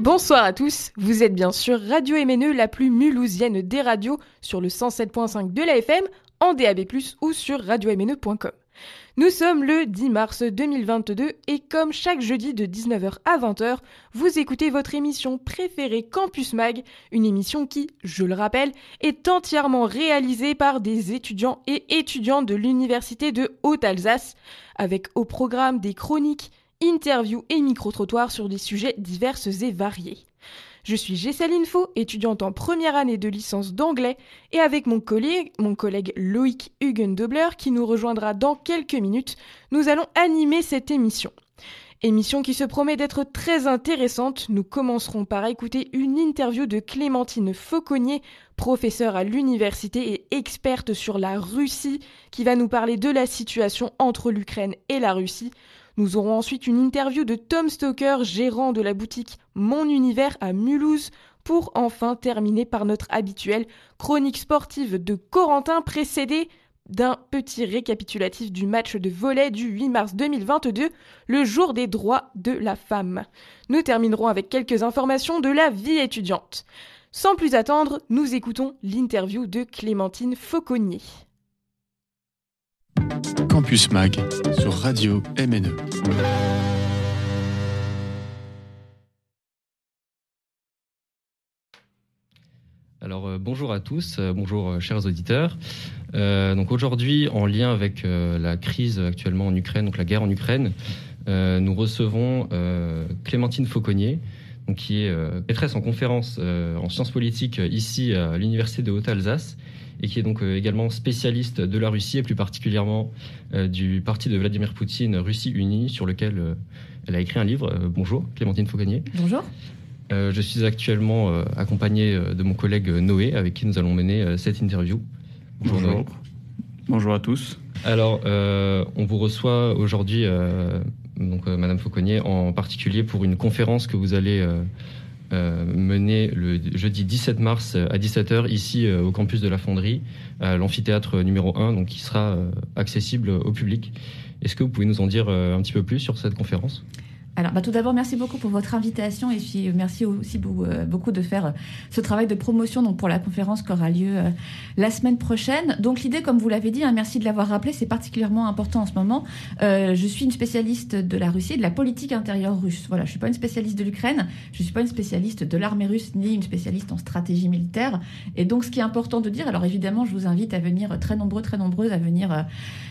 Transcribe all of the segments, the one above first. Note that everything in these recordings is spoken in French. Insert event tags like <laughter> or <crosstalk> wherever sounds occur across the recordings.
bonsoir à tous. Vous êtes bien sûr Radio MNE, la plus mulhousienne des radios, sur le 107.5 de la FM, en DAB+, ou sur radiomne.com. Nous sommes le 10 mars 2022 et comme chaque jeudi de 19h à 20h, vous écoutez votre émission préférée Campus Mag, une émission qui, je le rappelle, est entièrement réalisée par des étudiants et étudiantes de l'Université de Haute-Alsace, avec au programme des chroniques, interviews et micro-trottoirs sur des sujets divers et variés. Je suis Gessaline Faux, étudiante en première année de licence d'anglais, et avec mon collègue, mon collègue Loïc Hugendobler, qui nous rejoindra dans quelques minutes, nous allons animer cette émission. Émission qui se promet d'être très intéressante. Nous commencerons par écouter une interview de Clémentine Fauconnier, professeure à l'université et experte sur la Russie, qui va nous parler de la situation entre l'Ukraine et la Russie. Nous aurons ensuite une interview de Tom Stoker, gérant de la boutique Mon Univers à Mulhouse, pour enfin terminer par notre habituelle chronique sportive de Corentin précédée d'un petit récapitulatif du match de volet du 8 mars 2022, le jour des droits de la femme. Nous terminerons avec quelques informations de la vie étudiante. Sans plus attendre, nous écoutons l'interview de Clémentine Fauconnier. Campus Mag sur Radio MNE. Alors euh, bonjour à tous, euh, bonjour euh, chers auditeurs. donc aujourd'hui, en lien avec la crise actuellement en Ukraine, donc la guerre en Ukraine, nous recevons Clémentine Fauconnier, qui est maîtresse en conférence en sciences politiques ici à l'université de Haute-Alsace et qui est donc euh, également spécialiste de la Russie et plus particulièrement euh, du parti de Vladimir Poutine, Russie Unie, sur lequel euh, elle a écrit un livre. bonjour, Clémentine Fauconnier. Bonjour. je suis actuellement accompagné de mon collègue Noé, avec qui nous allons mener cette interview. Bonjour. Bonjour, Bonjour à tous. Alors, on vous reçoit aujourd'hui, donc Madame Fauconnier, en particulier pour une conférence que vous allez euh, mené le jeudi 17 mars à 17h ici euh, au campus de la Fonderie, à l'amphithéâtre numéro 1, donc qui sera euh, accessible au public. Est-ce que vous pouvez nous en dire un petit peu plus sur cette conférence? Alors, bah, tout d'abord, merci beaucoup pour votre invitation et puis euh, merci aussi euh, beaucoup de faire euh, ce travail de promotion donc pour la conférence qui aura lieu la semaine prochaine. Donc, l'idée, comme vous l'avez dit, hein, merci de l'avoir rappelé, c'est particulièrement important en ce moment. je suis une spécialiste de la Russie et de la politique intérieure russe. Voilà, je suis pas une spécialiste de l'Ukraine, je suis pas une spécialiste de l'armée russe ni une spécialiste en stratégie militaire. Et donc, ce qui est important de dire, alors évidemment, je vous invite à venir très nombreux, très nombreuses à venir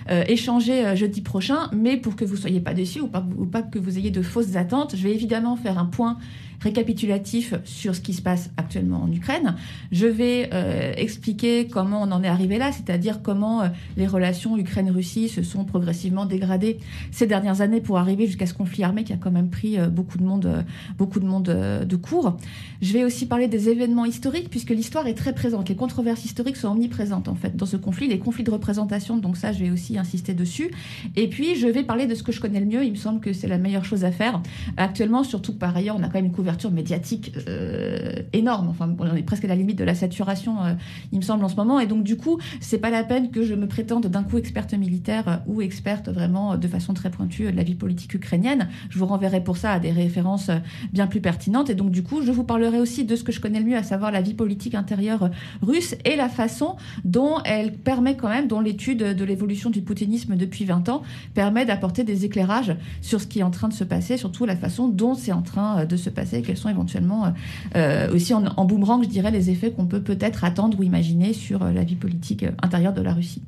échanger jeudi prochain, mais pour que vous soyez pas déçus ou pas, que vous ayez de fausses attentes. Je vais évidemment faire un point récapitulatif sur ce qui se passe actuellement en Ukraine. Je vais euh, expliquer comment on en est arrivé là, c'est-à-dire comment euh, les relations Ukraine-Russie se sont progressivement dégradées ces dernières années pour arriver jusqu'à ce conflit armé qui a quand même pris euh, beaucoup de monde, beaucoup de monde de court. Je vais aussi parler des événements historiques puisque l'histoire est très présente. Les controverses historiques sont omniprésentes en fait dans ce conflit, les conflits de représentation. Donc ça, je vais aussi insister dessus. Et puis je vais parler de ce que je connais le mieux. Il me semble que c'est la meilleure chose à faire actuellement, surtout que par ailleurs on a quand même une couverture médiatique euh, énorme. Enfin, on est presque à la limite de la saturation, euh, il me semble, en ce moment. Et donc, du coup, c'est pas la peine que je me prétende d'un coup experte militaire euh, ou experte vraiment de façon très pointue de la vie politique ukrainienne. Je vous renverrai pour ça à des références bien plus pertinentes. Et donc, du coup, je vous parlerai aussi de ce que je connais le mieux, à savoir la vie politique intérieure russe et la façon dont elle permet quand même, dont l'étude de l'évolution du poutinisme depuis 20 ans permet d'apporter des éclairages sur ce qui est en train de se passer, surtout la façon dont c'est en train de se passer, quels sont éventuellement euh, euh, aussi en, boomerang, je dirais, les effets qu'on peut peut-être attendre ou imaginer sur euh, la vie politique intérieure de la Russie.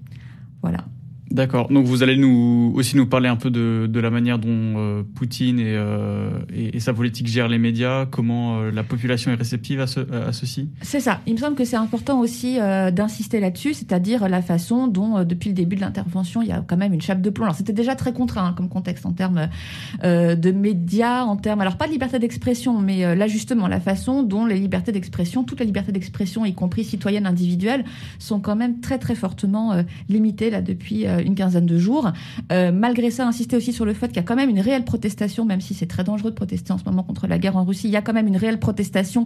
Voilà. D'accord. Donc vous allez nous aussi nous parler un peu de, de la manière dont euh, Poutine et, euh, et, et, sa politique gèrent les médias, comment euh, la population est réceptive à, ce, à ceci? C'est ça. Il me semble que c'est important aussi d'insister là-dessus, c'est-à-dire la façon dont depuis le début de l'intervention il y a quand même une chape de plomb. Alors c'était déjà très contraint hein, comme contexte en termes de médias, en termes alors pas de liberté d'expression, mais là justement la façon dont les libertés d'expression, toutes les libertés d'expression, y compris citoyennes individuelles, sont quand même très très fortement limitées là depuis une quinzaine de jours. Euh, malgré ça, insister aussi sur le fait qu'il y a quand même une réelle protestation, même si c'est très dangereux de protester en ce moment contre la guerre en Russie, il y a quand même une réelle protestation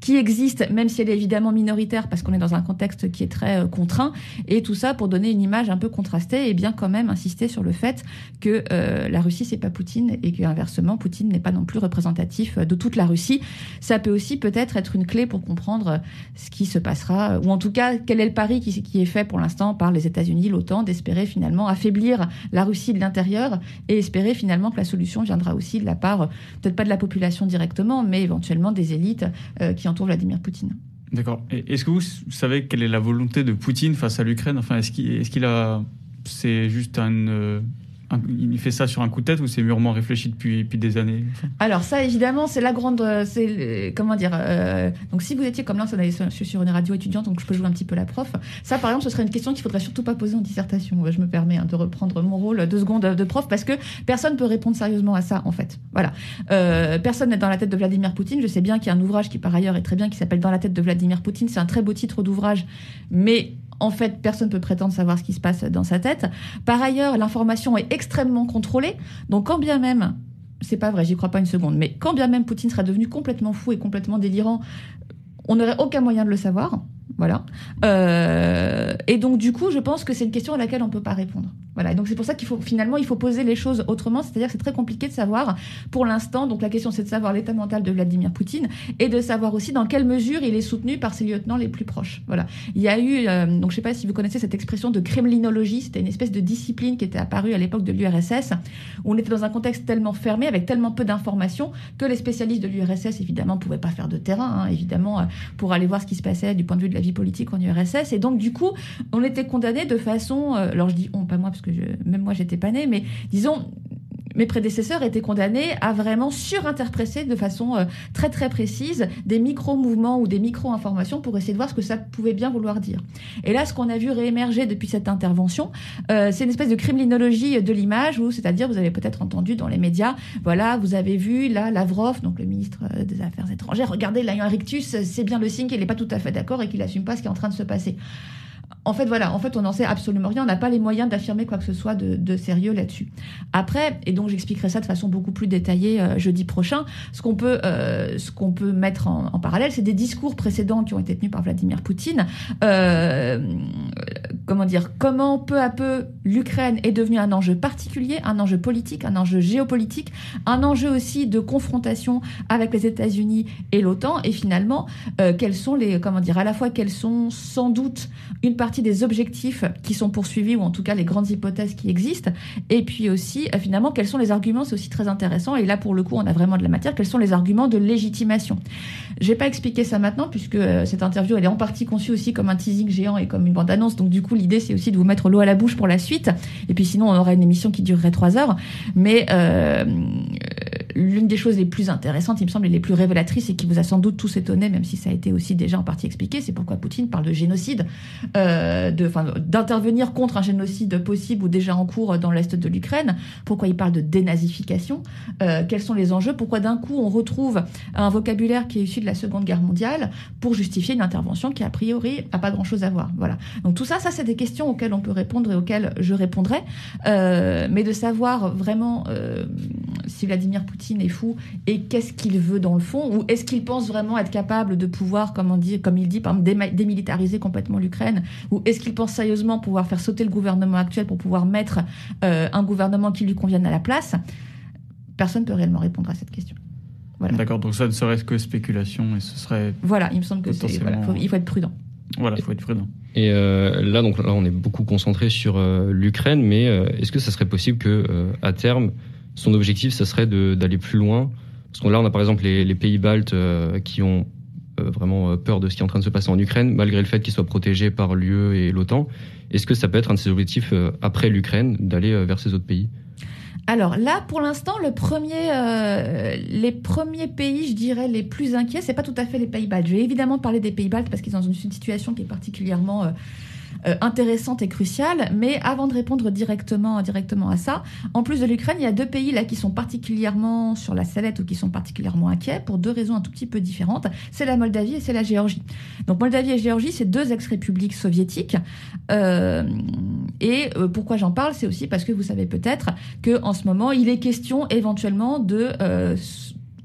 qui existe, même si elle est évidemment minoritaire, parce qu'on est dans un contexte qui est très euh, contraint. Et tout ça pour donner une image un peu contrastée et bien quand même insister sur le fait que euh, la Russie, c'est pas Poutine et qu'inversement, Poutine n'est pas non plus représentatif de toute la Russie. Ça peut aussi peut-être être une clé pour comprendre ce qui se passera, ou en tout cas, quel est le pari qui, qui est fait pour l'instant par les États-Unis, l'OTAN, d'espérer finalement affaiblir la Russie de l'intérieur et espérer finalement que la solution viendra aussi de la part, peut-être pas de la population directement, mais éventuellement des élites euh, qui entourent Vladimir Poutine. D'accord. Est-ce que vous savez quelle est la volonté de Poutine face à l'Ukraine? Enfin, est-ce qu'il a, c'est juste un, euh, il fait ça sur un coup de tête ou c'est mûrement réfléchi depuis, depuis des années Alors ça, évidemment, c'est la grande, c'est comment dire. Euh, donc si vous étiez comme là, je suis sur une radio étudiante, donc je peux jouer un petit peu la prof. Ça, par exemple, ce serait une question qu'il faudrait surtout pas poser en dissertation. Je me permets hein, de reprendre mon rôle deux secondes de prof parce que personne peut répondre sérieusement à ça, en fait. Voilà. Euh, personne n'est dans la tête de Vladimir Poutine. Je sais bien qu'il y a un ouvrage qui par ailleurs est très bien qui s'appelle Dans la tête de Vladimir Poutine. C'est un très beau titre d'ouvrage, mais en fait, personne ne peut prétendre savoir ce qui se passe dans sa tête. Par ailleurs, l'information est extrêmement contrôlée. Donc, quand bien même, c'est pas vrai, j'y crois pas une seconde, mais quand bien même Poutine serait devenu complètement fou et complètement délirant, on n'aurait aucun moyen de le savoir. Voilà. Euh, et donc, du coup, je pense que c'est une question à laquelle on ne peut pas répondre. Voilà. Et donc, c'est pour ça qu'il faut, finalement, il faut poser les choses autrement. C'est-à-dire que c'est très compliqué de savoir, pour l'instant, donc la question, c'est de savoir l'état mental de Vladimir Poutine et de savoir aussi dans quelle mesure il est soutenu par ses lieutenants les plus proches. Voilà. Il y a eu, euh, donc, je sais pas si vous connaissez cette expression de kremlinologie. C'était une espèce de discipline qui était apparue à l'époque de l'URSS, où on était dans un contexte tellement fermé, avec tellement peu d'informations, que les spécialistes de l'URSS, évidemment, pouvaient pas faire de terrain, hein, évidemment, euh, pour aller voir ce qui se passait du point de vue de la vie politique en URSS. Et donc, du coup, on était condamné de façon, euh, alors je dis on, pas moi, parce que même moi, j'étais pas née, mais disons, mes prédécesseurs étaient condamnés à vraiment surinterpréter de façon euh, très très précise des micro-mouvements ou des micro-informations pour essayer de voir ce que ça pouvait bien vouloir dire. Et là, ce qu'on a vu réémerger depuis cette intervention, euh, c'est une espèce de criminologie de l'image, où c'est-à-dire, vous avez peut-être entendu dans les médias, voilà, vous avez vu là Lavrov, donc le ministre euh, des Affaires étrangères, regardez, un rictus, c'est bien le signe qu'il n'est pas tout à fait d'accord et qu'il n'assume pas ce qui est en train de se passer en fait, voilà, en fait, on n'en sait absolument rien. On n'a pas les moyens d'affirmer quoi que ce soit de, sérieux là-dessus. Après, et donc j'expliquerai ça de façon beaucoup plus détaillée euh, jeudi prochain, ce qu'on peut, euh, peut mettre en, parallèle, c'est des discours précédents qui ont été tenus par Vladimir Poutine. Euh, comment dire Comment peu à peu l'Ukraine est devenue un enjeu particulier, un enjeu politique, un enjeu géopolitique, un enjeu aussi de confrontation avec les États-Unis et l'OTAN. Et finalement, quels sont les, comment dire, à la fois quels sont sans doute une partie des objectifs qui sont poursuivis, ou en tout cas les grandes hypothèses qui existent, et puis aussi, euh, finalement, quels sont les arguments, c'est aussi très intéressant, et là, pour le coup, on a vraiment de la matière, quels sont les arguments de légitimation. Je vais pas expliquer ça maintenant, puisque euh, cette interview, elle est en partie conçue aussi comme un teasing géant et comme une bande-annonce, donc du coup, l'idée, c'est aussi de vous mettre l'eau à la bouche pour la suite, et puis sinon, on aura une émission qui durerait trois heures, mais euh, l'une des choses les plus intéressantes, il me semble, et les plus révélatrices, et qui vous a sans doute tous étonné, même si ça a été aussi déjà en partie expliqué, c'est pourquoi Poutine parle de génocide. Euh, d'intervenir contre un génocide possible ou déjà en cours dans l'est de l'Ukraine. Pourquoi il parle de dénazification euh, Quels sont les enjeux Pourquoi d'un coup on retrouve un vocabulaire qui est issu de la Seconde Guerre mondiale pour justifier une intervention qui a priori a pas grand-chose à voir Voilà. Donc tout ça, ça c'est des questions auxquelles on peut répondre et auxquelles je répondrai. Euh, mais de savoir vraiment si Vladimir Poutine est fou et qu'est-ce qu'il veut dans le fond, ou est-ce qu'il pense vraiment être capable de pouvoir, comme, on dit, comme il dit, par exemple, démilitariser complètement l'Ukraine, ou est-ce qu'il pense sérieusement pouvoir faire sauter le gouvernement actuel pour pouvoir mettre euh, un gouvernement qui lui convienne à la place? Personne ne peut réellement répondre à cette question. Voilà. D'accord, donc ça ne serait que spéculation et ce serait. Voilà, il me semble que c'est. il faut être prudent. Voilà, il faut être prudent. Et euh, là, donc là, on est beaucoup concentré sur euh, l'Ukraine, mais est-ce que ça serait possible que, à terme, son objectif, ça serait d'aller plus loin Parce que là, on a par exemple les, pays baltes qui ont vraiment peur de ce qui est en train de se passer en Ukraine, malgré le fait qu'ils soient protégés par l'UE et l'OTAN. Est-ce que ça peut être un de ses objectifs après l'Ukraine d'aller vers ces autres pays? Alors là, pour l'instant, euh, les premiers pays, je dirais, les plus inquiets, c'est pas tout à fait les pays baltes. Je vais évidemment parler des pays baltes parce qu'ils sont dans une situation qui est particulièrement euh, euh, intéressante et cruciale. Mais avant de répondre directement, directement à ça, en plus de l'Ukraine, il y a deux pays là qui sont particulièrement sur la sellette ou qui sont particulièrement inquiets pour deux raisons un tout petit peu différentes. C'est la Moldavie et c'est la Géorgie. Donc Moldavie et Géorgie, c'est deux ex-républiques soviétiques. Euh, et euh, pourquoi j'en parle, c'est aussi parce que vous savez peut-être que en ce moment, il est question éventuellement de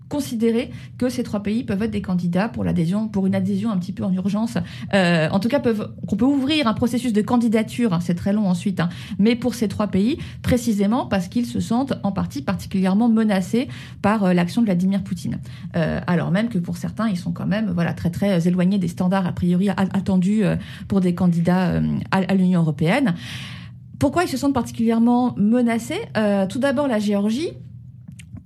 considérer que ces trois pays peuvent être des candidats pour l'adhésion, pour une adhésion un petit peu en urgence. Euh, en tout cas, qu'on peut ouvrir un processus de candidature, hein, c'est très long ensuite, hein, mais pour ces trois pays, précisément parce qu'ils se sentent en partie particulièrement menacés par euh, l'action de Vladimir Poutine. Euh, alors même que pour certains, ils sont quand même voilà très très éloignés des standards a priori attendus pour des candidats à, à l'Union européenne. Pourquoi ils se sentent particulièrement menacés? Tout d'abord, la Géorgie,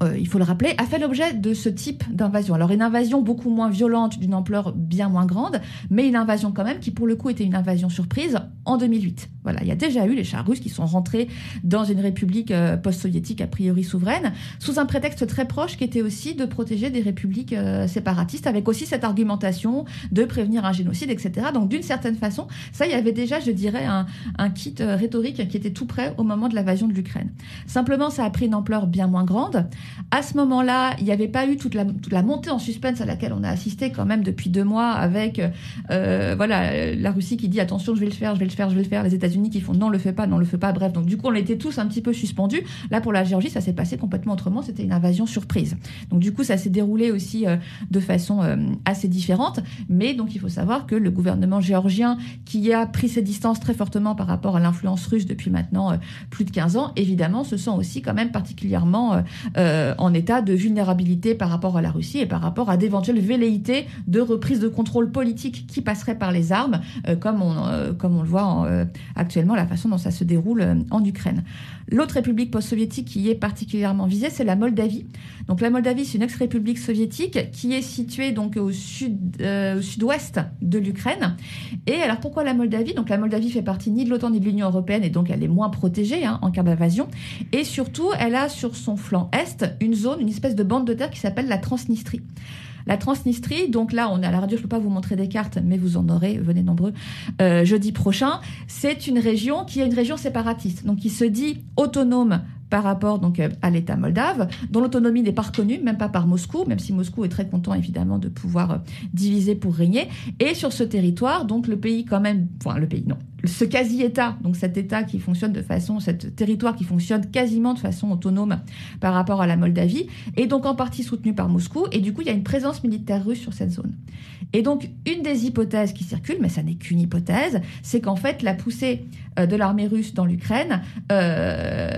euh, il faut le rappeler, a fait l'objet de ce type d'invasion. Alors une invasion beaucoup moins violente, d'une ampleur bien moins grande, mais une invasion quand même qui pour le coup était une invasion surprise en 2008. Il y a déjà eu les chars russes qui sont rentrés dans une république euh, post-soviétique a priori souveraine, sous un prétexte très proche qui était aussi de protéger des républiques euh, séparatistes, avec aussi cette argumentation de prévenir un génocide, etc. Donc d'une certaine façon, ça, il y avait déjà, je dirais, un, kit rhétorique qui était tout prêt au moment de l'invasion de l'Ukraine. Simplement, ça a pris une ampleur bien moins grande. À ce moment-là, il n'y avait pas eu toute la, montée en suspense à laquelle on a assisté quand même depuis deux mois avec euh, voilà la Russie qui dit attention, je vais le faire, je vais le faire, je vais le faire, les États-Unis qui font non, le fait pas, non, le fait pas. Bref, donc du coup, on était tous un petit peu suspendus. Là, pour la Géorgie, ça s'est passé complètement autrement. C'était une invasion surprise. Donc du coup, ça s'est déroulé aussi euh, de façon euh, assez différente. Mais donc il faut savoir que le gouvernement géorgien, qui a pris ses distances très fortement par rapport à l'influence russe depuis maintenant plus de 15 ans, évidemment, se sent aussi quand même particulièrement euh, en état de vulnérabilité par rapport à la Russie et par rapport à d'éventuelles velléités de reprise de contrôle politique qui passerait par les armes, euh, comme, on, euh, comme on le voit actuellement, la façon dont ça se déroule en Ukraine. L'autre république post-soviétique qui est particulièrement visée, c'est la Moldavie. Donc la Moldavie, c'est une ex-république soviétique qui est située donc au au sud-ouest de l'Ukraine. Et alors pourquoi la Moldavie? Donc la Moldavie fait partie ni de l'OTAN ni de l'Union européenne et donc elle est moins protégée hein, en cas d'invasion. Et surtout, elle a sur son flanc est une zone, une espèce de bande de terre qui s'appelle la Transnistrie. La Transnistrie, donc là, on est à la radio, je ne peux pas vous montrer des cartes, mais vous en aurez, venez nombreux, euh, jeudi prochain. C'est une région qui est une région séparatiste, donc qui se dit autonome par rapport donc euh, à l'État moldave, dont l'autonomie n'est pas reconnue, même pas par Moscou, même si Moscou est très content évidemment de pouvoir euh, diviser pour régner. Et sur ce territoire, donc le pays quand même, enfin le pays non, ce quasi-État, donc cet État qui fonctionne de façon, cet territoire qui fonctionne quasiment de façon autonome par rapport à la Moldavie, est donc en partie soutenu par Moscou, et du coup il y a une présence militaire russe sur cette zone. Et donc une des hypothèses qui circulent, mais ça n'est qu'une hypothèse, c'est qu'en fait la poussée euh, de l'armée russe dans l'Ukraine euh,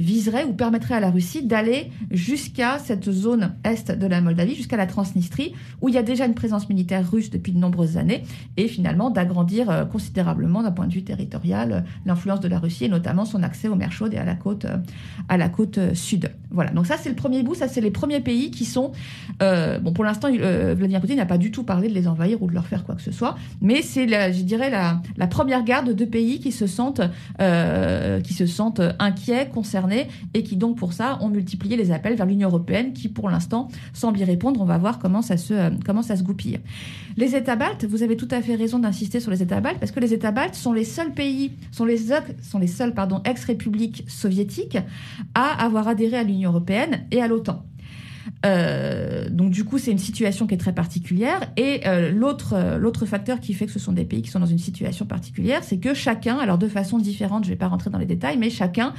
viserait ou permettrait à la Russie d'aller jusqu'à cette zone est de la Moldavie, jusqu'à la Transnistrie, où il y a déjà une présence militaire russe depuis de nombreuses années, et finalement d'agrandir euh, considérablement d'un point de vue territorial euh, l'influence de la Russie, et notamment son accès aux mers chaudes et à la côte, à la côte sud. Voilà, donc ça c'est le premier bout, ça c'est les premiers pays qui sont... bon, pour l'instant, Vladimir Poutine n'a pas du tout parlé de les envahir ou de leur faire quoi que ce soit, mais c'est, je dirais, la, première garde de pays qui se sentent, euh, qui se sentent inquiets, concernés, et qui donc pour ça ont multiplié les appels vers l'Union européenne, qui pour l'instant semble y répondre. On va voir comment ça se, euh, comment ça se goupille. Les États baltes, vous avez tout à fait raison d'insister sur les États baltes, parce que les États baltes sont les seuls pays, sont les, sont les seuls pardon, ex-républiques soviétiques à avoir adhéré à l'Union européenne et à l'OTAN. Euh, donc du coup, c'est une situation qui est très particulière. Et euh, l'autre euh, l'autre facteur qui fait que ce sont des pays qui sont dans une situation particulière, c'est que chacun, alors de façon différente, je ne vais pas rentrer dans les détails, mais chacun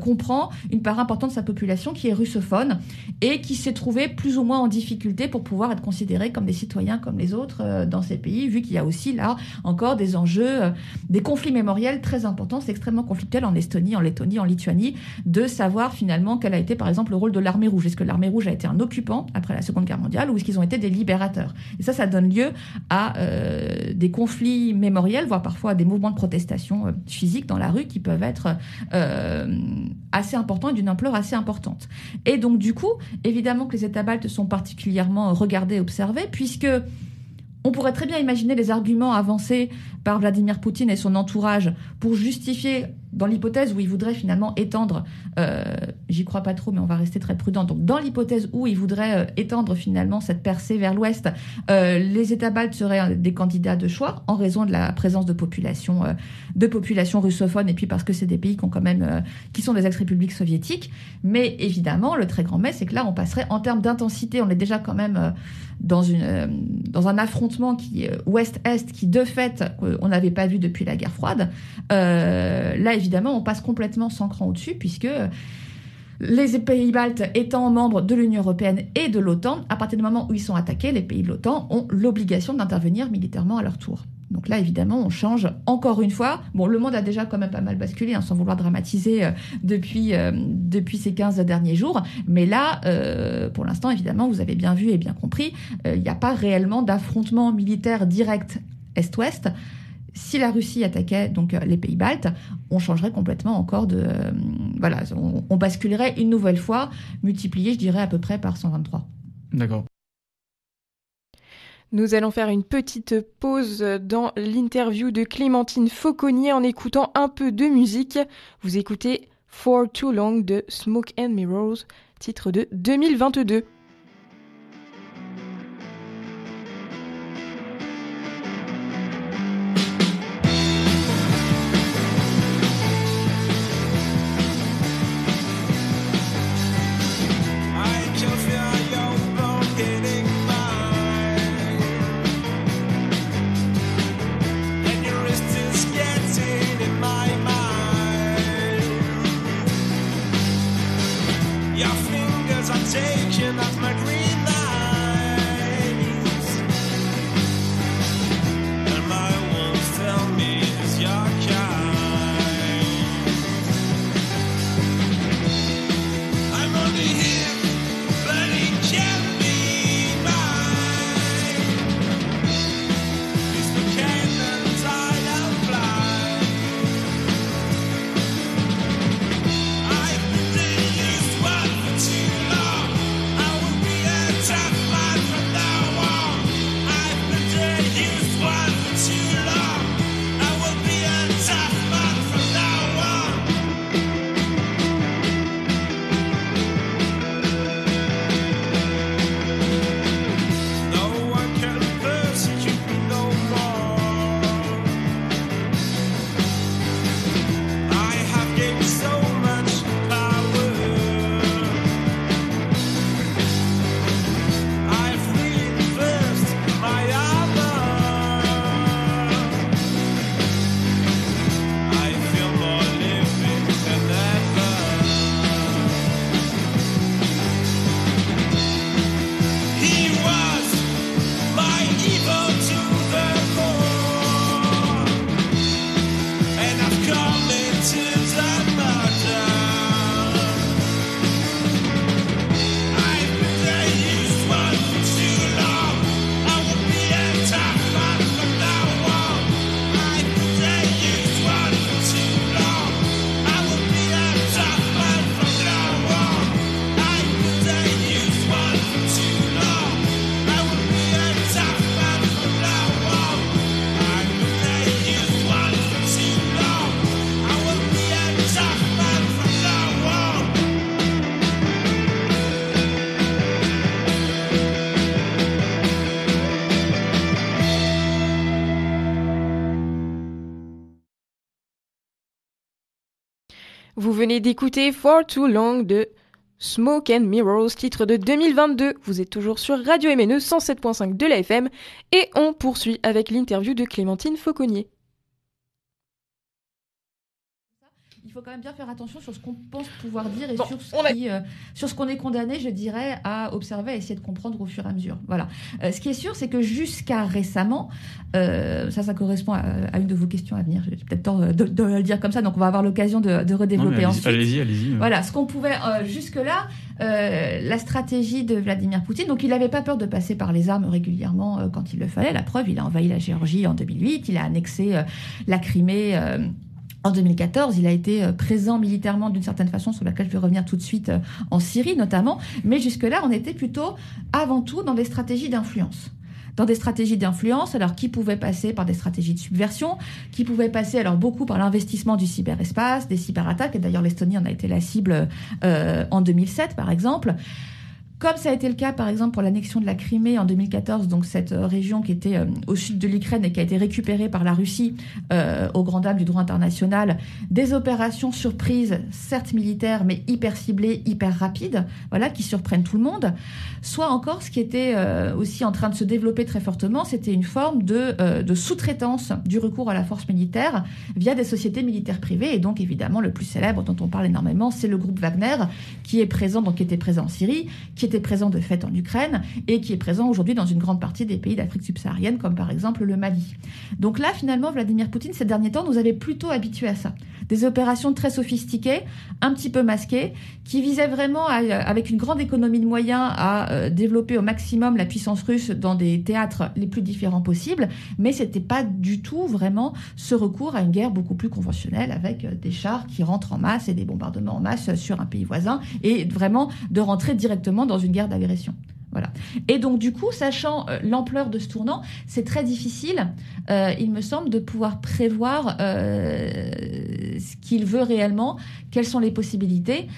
comprend une part importante de sa population qui est russophone et qui s'est trouvé plus ou moins en difficulté pour pouvoir être considéré comme des citoyens comme les autres dans ces pays, vu qu'il y a aussi là encore des enjeux, des conflits mémoriels très importants. C'est extrêmement conflictuel en Estonie, en Lettonie, en Lituanie, de savoir finalement quel a été par exemple le rôle de l'armée rouge. Est-ce que l'armée rouge a été un occupant après la Seconde Guerre mondiale ou est-ce qu'ils ont été des libérateurs Et ça, ça donne lieu à euh, des conflits mémoriels, voire parfois à des mouvements de protestation euh, physique dans la rue qui peuvent être euh, assez importants et d'une ampleur assez importante. Et donc, du coup, évidemment que les États baltes sont particulièrement regardés, observés, puisque on pourrait très bien imaginer les arguments avancés par Vladimir Poutine et son entourage pour justifier, dans l'hypothèse où il voudrait finalement étendre, euh, j'y crois pas trop, mais on va rester très prudent. Donc, dans l'hypothèse où il voudrait euh, étendre finalement cette percée vers l'ouest, euh, les États baltes seraient des candidats de choix en raison de la présence de populations, russophones et puis parce que c'est des pays quand même, qui sont des ex-républiques soviétiques. Mais évidemment, le très grand mais, c'est que là, on passerait en termes d'intensité, on est déjà quand même dans une, dans un affrontement qui ouest-est qui de fait on n'avait pas vu depuis la guerre froide. Euh, là, évidemment, on passe complètement sans cran au-dessus, puisque les pays baltes étant membres de l'Union européenne et de l'OTAN, à partir du moment où ils sont attaqués, les pays de l'OTAN ont l'obligation d'intervenir militairement à leur tour. Donc là, évidemment, on change encore une fois. Bon, le monde a déjà quand même pas mal basculé, hein, sans vouloir dramatiser euh, depuis, euh, depuis ces 15 derniers jours. Mais là, pour l'instant, évidemment, vous avez bien vu et bien compris, il n'y a pas réellement d'affrontement militaire direct Est-Ouest si la Russie attaquait donc euh, les pays baltes, on changerait complètement encore de euh, voilà, on, basculerait une nouvelle fois, multiplié, je dirais à peu près par 123. D'accord. Nous allons faire une petite pause dans l'interview de Clémentine Fauconnier en écoutant un peu de musique. Vous écoutez For Too Long de Smoke and Mirrors, titre de 2022. Your fingers are taking off my green. Vous venez d'écouter For Too Long de Smoke and Mirrors, titre de 2022. Vous êtes toujours sur Radio MNE 107.5 de la FM et on poursuit avec l'interview de Clémentine Fauconnier. Il faut quand même bien faire attention sur ce qu'on pense pouvoir dire et sur, ce euh, sur ce qu'on est condamné, je dirais, à observer, à essayer de comprendre au fur et à mesure. Voilà. Euh, ce qui est sûr, c'est que jusqu'à récemment, euh, ça, ça correspond à, une de vos questions à venir. J'ai peut-être tort de, le dire comme ça, donc on va avoir l'occasion de, de, redévelopper ensuite. Allez-y, allez-y. Voilà, ce qu'on pouvait jusque-là, la stratégie de Vladimir Poutine. Donc, il n'avait pas peur de passer par les armes régulièrement quand il le fallait. La preuve, il a envahi la Géorgie en 2008, il a annexé la Crimée en 2014, il a été euh, présent militairement d'une certaine façon, sur laquelle je vais revenir tout de suite euh, en Syrie notamment. Mais jusque-là, on était plutôt avant tout dans des stratégies d'influence. dans des stratégies d'influence, alors qui pouvaient passer par des stratégies de subversion, qui pouvaient passer alors beaucoup par l'investissement du cyberespace, des cyberattaques, et d'ailleurs l'Estonie en a été la cible euh, en 2007 par exemple. Comme ça a été le cas, par exemple, pour l'annexion de la Crimée en 2014, donc cette euh, région qui était euh, au sud de l'Ukraine et qui a été récupérée par la Russie euh, au grand dam du droit international, des opérations surprises, certes militaires, mais hyper ciblées, hyper rapides, voilà, qui surprennent tout le monde. Soit encore, ce qui était aussi en train de se développer très fortement, c'était une forme de, de sous-traitance du recours à la force militaire via des sociétés militaires privées. Et donc, évidemment, le plus célèbre dont on parle énormément, c'est le groupe Wagner, qui est présent, donc qui était présent en Syrie, qui présent de fait en Ukraine et qui est présent aujourd'hui dans une grande partie des pays d'Afrique subsaharienne, comme par exemple le Mali. Donc là, finalement, Vladimir Poutine, ces derniers temps, nous avait plutôt habitués à ça. Des opérations très sophistiquées, un petit peu masquées, qui visaient vraiment, avec une grande économie de moyens, à euh, développer au maximum la puissance russe dans des théâtres les plus différents possibles, mais c'était pas du tout vraiment ce recours à une guerre beaucoup plus conventionnelle avec euh, des chars qui rentrent en masse et des bombardements en masse sur un pays voisin et vraiment de rentrer directement dans une guerre d'agression. Voilà. Et donc, du coup, sachant euh, l'ampleur de ce tournant, c'est très difficile, euh, il me semble, de pouvoir prévoir euh, ce qu'il veut réellement, quelles sont les possibilités.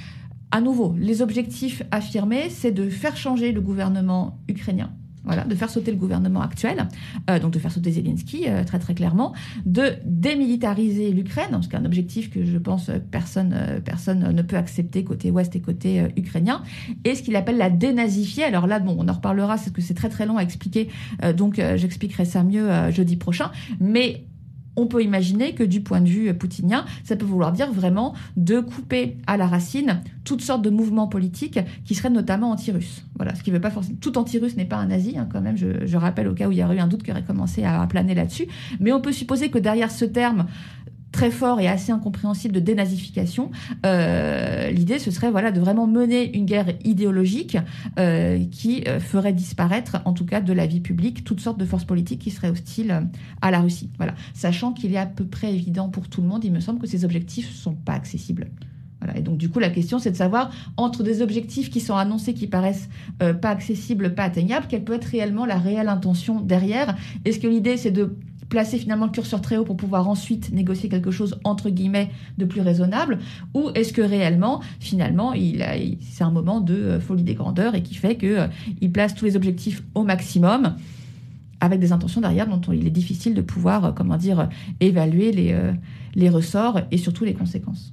À nouveau, les objectifs affirmés, c'est de faire changer le gouvernement ukrainien voilà, de faire sauter le gouvernement actuel, euh, donc de faire sauter Zelensky euh, très très clairement, de démilitariser l'Ukraine, c'est un objectif que je pense personne euh, personne ne peut accepter côté ouest et côté ukrainien, et ce qu'il appelle la dénazifier. Alors là, bon, on en reparlera, parce que c'est très très long à expliquer, donc j'expliquerai ça mieux jeudi prochain, mais on peut imaginer que du point de vue poutinien, ça peut vouloir dire vraiment de couper à la racine toutes sortes de mouvements politiques qui seraient notamment anti-russes. Voilà, ce qui veut pas forcément. Tout anti-russe n'est pas un nazi, hein, quand même. Je, rappelle au cas où il y aurait eu un doute qui aurait commencé à planer là-dessus. Mais on peut supposer que derrière ce terme très fort et assez incompréhensible de dénazification. Euh, l'idée, ce serait voilà de vraiment mener une guerre idéologique euh, qui euh, ferait disparaître, en tout cas de la vie publique, toutes sortes de forces politiques qui seraient hostiles à la Russie. Voilà, sachant qu'il est à peu près évident pour tout le monde, il me semble que ces objectifs ne sont pas accessibles. Voilà. Et donc du coup, la question, c'est de savoir entre des objectifs qui sont annoncés, qui paraissent pas accessibles, pas atteignables, quelle peut être réellement la réelle intention derrière? Est-ce que l'idée, c'est de placer finalement le curseur très haut pour pouvoir ensuite négocier quelque chose entre guillemets de plus raisonnable ou est-ce que réellement finalement il, c'est un moment de euh, folie des grandeurs et qui fait que euh, il place tous les objectifs au maximum avec des intentions derrière dont il est difficile de pouvoir euh, comment dire évaluer les les ressorts et surtout les conséquences.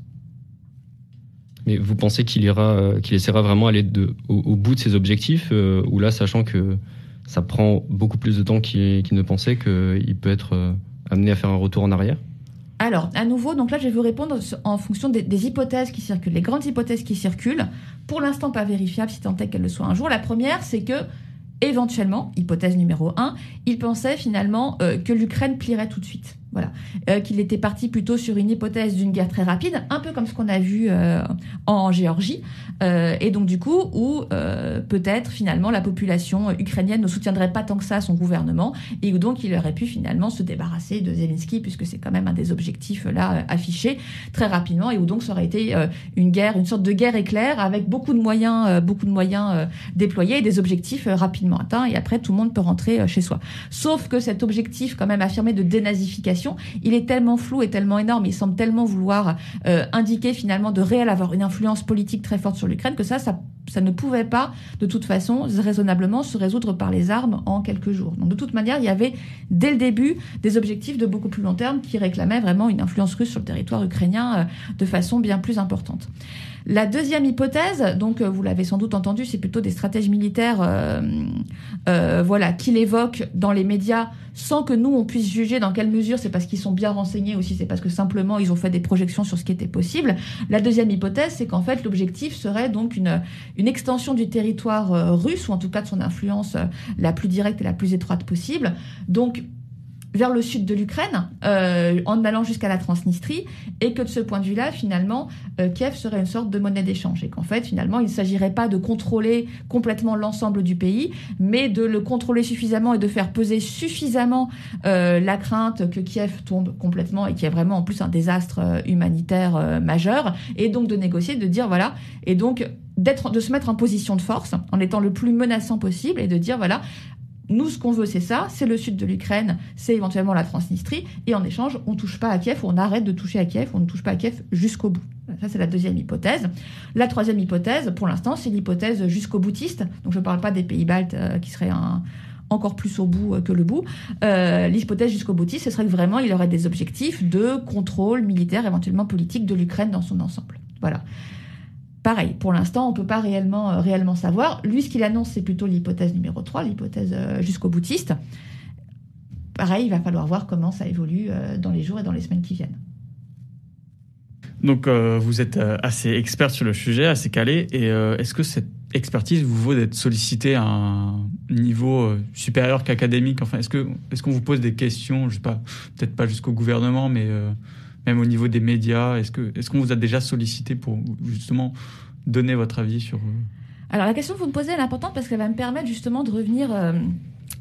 Mais vous pensez qu'il ira qu'il essaiera vraiment d'aller au, au, bout de ses objectifs ou là sachant que ça prend beaucoup plus de temps qu'il ne pensait qu'il peut être euh, amené à faire un retour en arrière alors, à nouveau, donc là, je vais vous répondre en fonction des, hypothèses qui circulent, les grandes hypothèses qui circulent. Pour l'instant, pas vérifiables, si tant est qu'elles le soient un jour. La première, c'est que, éventuellement, hypothèse numéro un, il pensait finalement euh, que l'Ukraine plierait tout de suite. Voilà, euh, qu'il était parti plutôt sur une hypothèse d'une guerre très rapide, un peu comme ce qu'on a vu euh, en Géorgie, euh, et donc du coup où peut-être finalement la population ukrainienne ne soutiendrait pas tant que ça son gouvernement, et où donc il aurait pu finalement se débarrasser de Zelensky puisque c'est quand même un des objectifs là affichés très rapidement, et où donc ça aurait été une guerre, une sorte de guerre éclair avec beaucoup de moyens, beaucoup de moyens déployés et des objectifs rapidement atteints, et après tout le monde peut rentrer chez soi. Sauf que cet objectif quand même affirmé de dénazification il est tellement flou et tellement énorme, il semble tellement vouloir euh, indiquer finalement de réel avoir une influence politique très forte sur l'Ukraine que ça, ça, ne pouvait pas de toute façon raisonnablement se résoudre par les armes en quelques jours. Donc de toute manière, il y avait dès le début des objectifs de beaucoup plus long terme qui réclamaient vraiment une influence russe sur le territoire ukrainien euh, de façon bien plus importante. La deuxième hypothèse, donc euh, vous l'avez sans doute entendu, c'est plutôt des stratèges militaires, euh, euh, voilà, qu'il évoque dans les médias, sans que nous on puisse juger dans quelle mesure c'est parce qu'ils sont bien renseignés ou si c'est parce que simplement ils ont fait des projections sur ce qui était possible. La deuxième hypothèse, c'est qu'en fait l'objectif serait donc une une extension du territoire russe ou en tout cas de son influence la plus directe et la plus étroite possible. Donc vers le sud de l'Ukraine, euh, en allant jusqu'à la Transnistrie, et que de ce point de vue-là, finalement, euh, Kiev serait une sorte de monnaie d'échange, et qu'en fait, finalement, il ne s'agirait pas de contrôler complètement l'ensemble du pays, mais de le contrôler suffisamment et de faire peser suffisamment euh, la crainte que Kiev tombe complètement et qu'il y vraiment en plus un désastre humanitaire majeur, et donc de négocier, de dire voilà, et donc de se mettre en position de force en étant le plus menaçant possible et de dire voilà, nous, ce qu'on veut, c'est ça, c'est le sud de l'Ukraine, c'est éventuellement la Transnistrie, et en échange, on touche pas à Kiev, on arrête de toucher à Kiev, on ne touche pas à Kiev jusqu'au bout. Ça, c'est la deuxième hypothèse. La troisième hypothèse, pour l'instant, c'est l'hypothèse jusqu'au boutiste. Donc, je ne parle pas des pays baltes euh, qui seraient encore plus au bout euh, que le bout. Euh, L'hypothèse jusqu'au boutiste, ce serait que vraiment il aurait des objectifs de contrôle militaire, éventuellement politique, de l'Ukraine dans son ensemble. Voilà. Pareil, pour l'instant, on ne peut pas réellement, euh, réellement savoir. Lui, ce qu'il annonce, c'est plutôt l'hypothèse numéro 3, l'hypothèse euh, jusqu'au boutiste. Pareil, il va falloir voir comment ça évolue euh, dans les jours et dans les semaines qui viennent. Donc, vous êtes assez expert sur le sujet, assez calé. Et est-ce que cette expertise vous vaut d'être sollicité à un niveau supérieur qu'académique? Enfin, est-ce qu'on vous pose des questions? Je sais pas, peut-être pas jusqu'au gouvernement, mais même au niveau des médias. Est-ce qu'on vous a déjà sollicité pour justement donner votre avis sur euh, Alors la question que vous me posez est importante parce qu'elle va me permettre justement de revenir euh,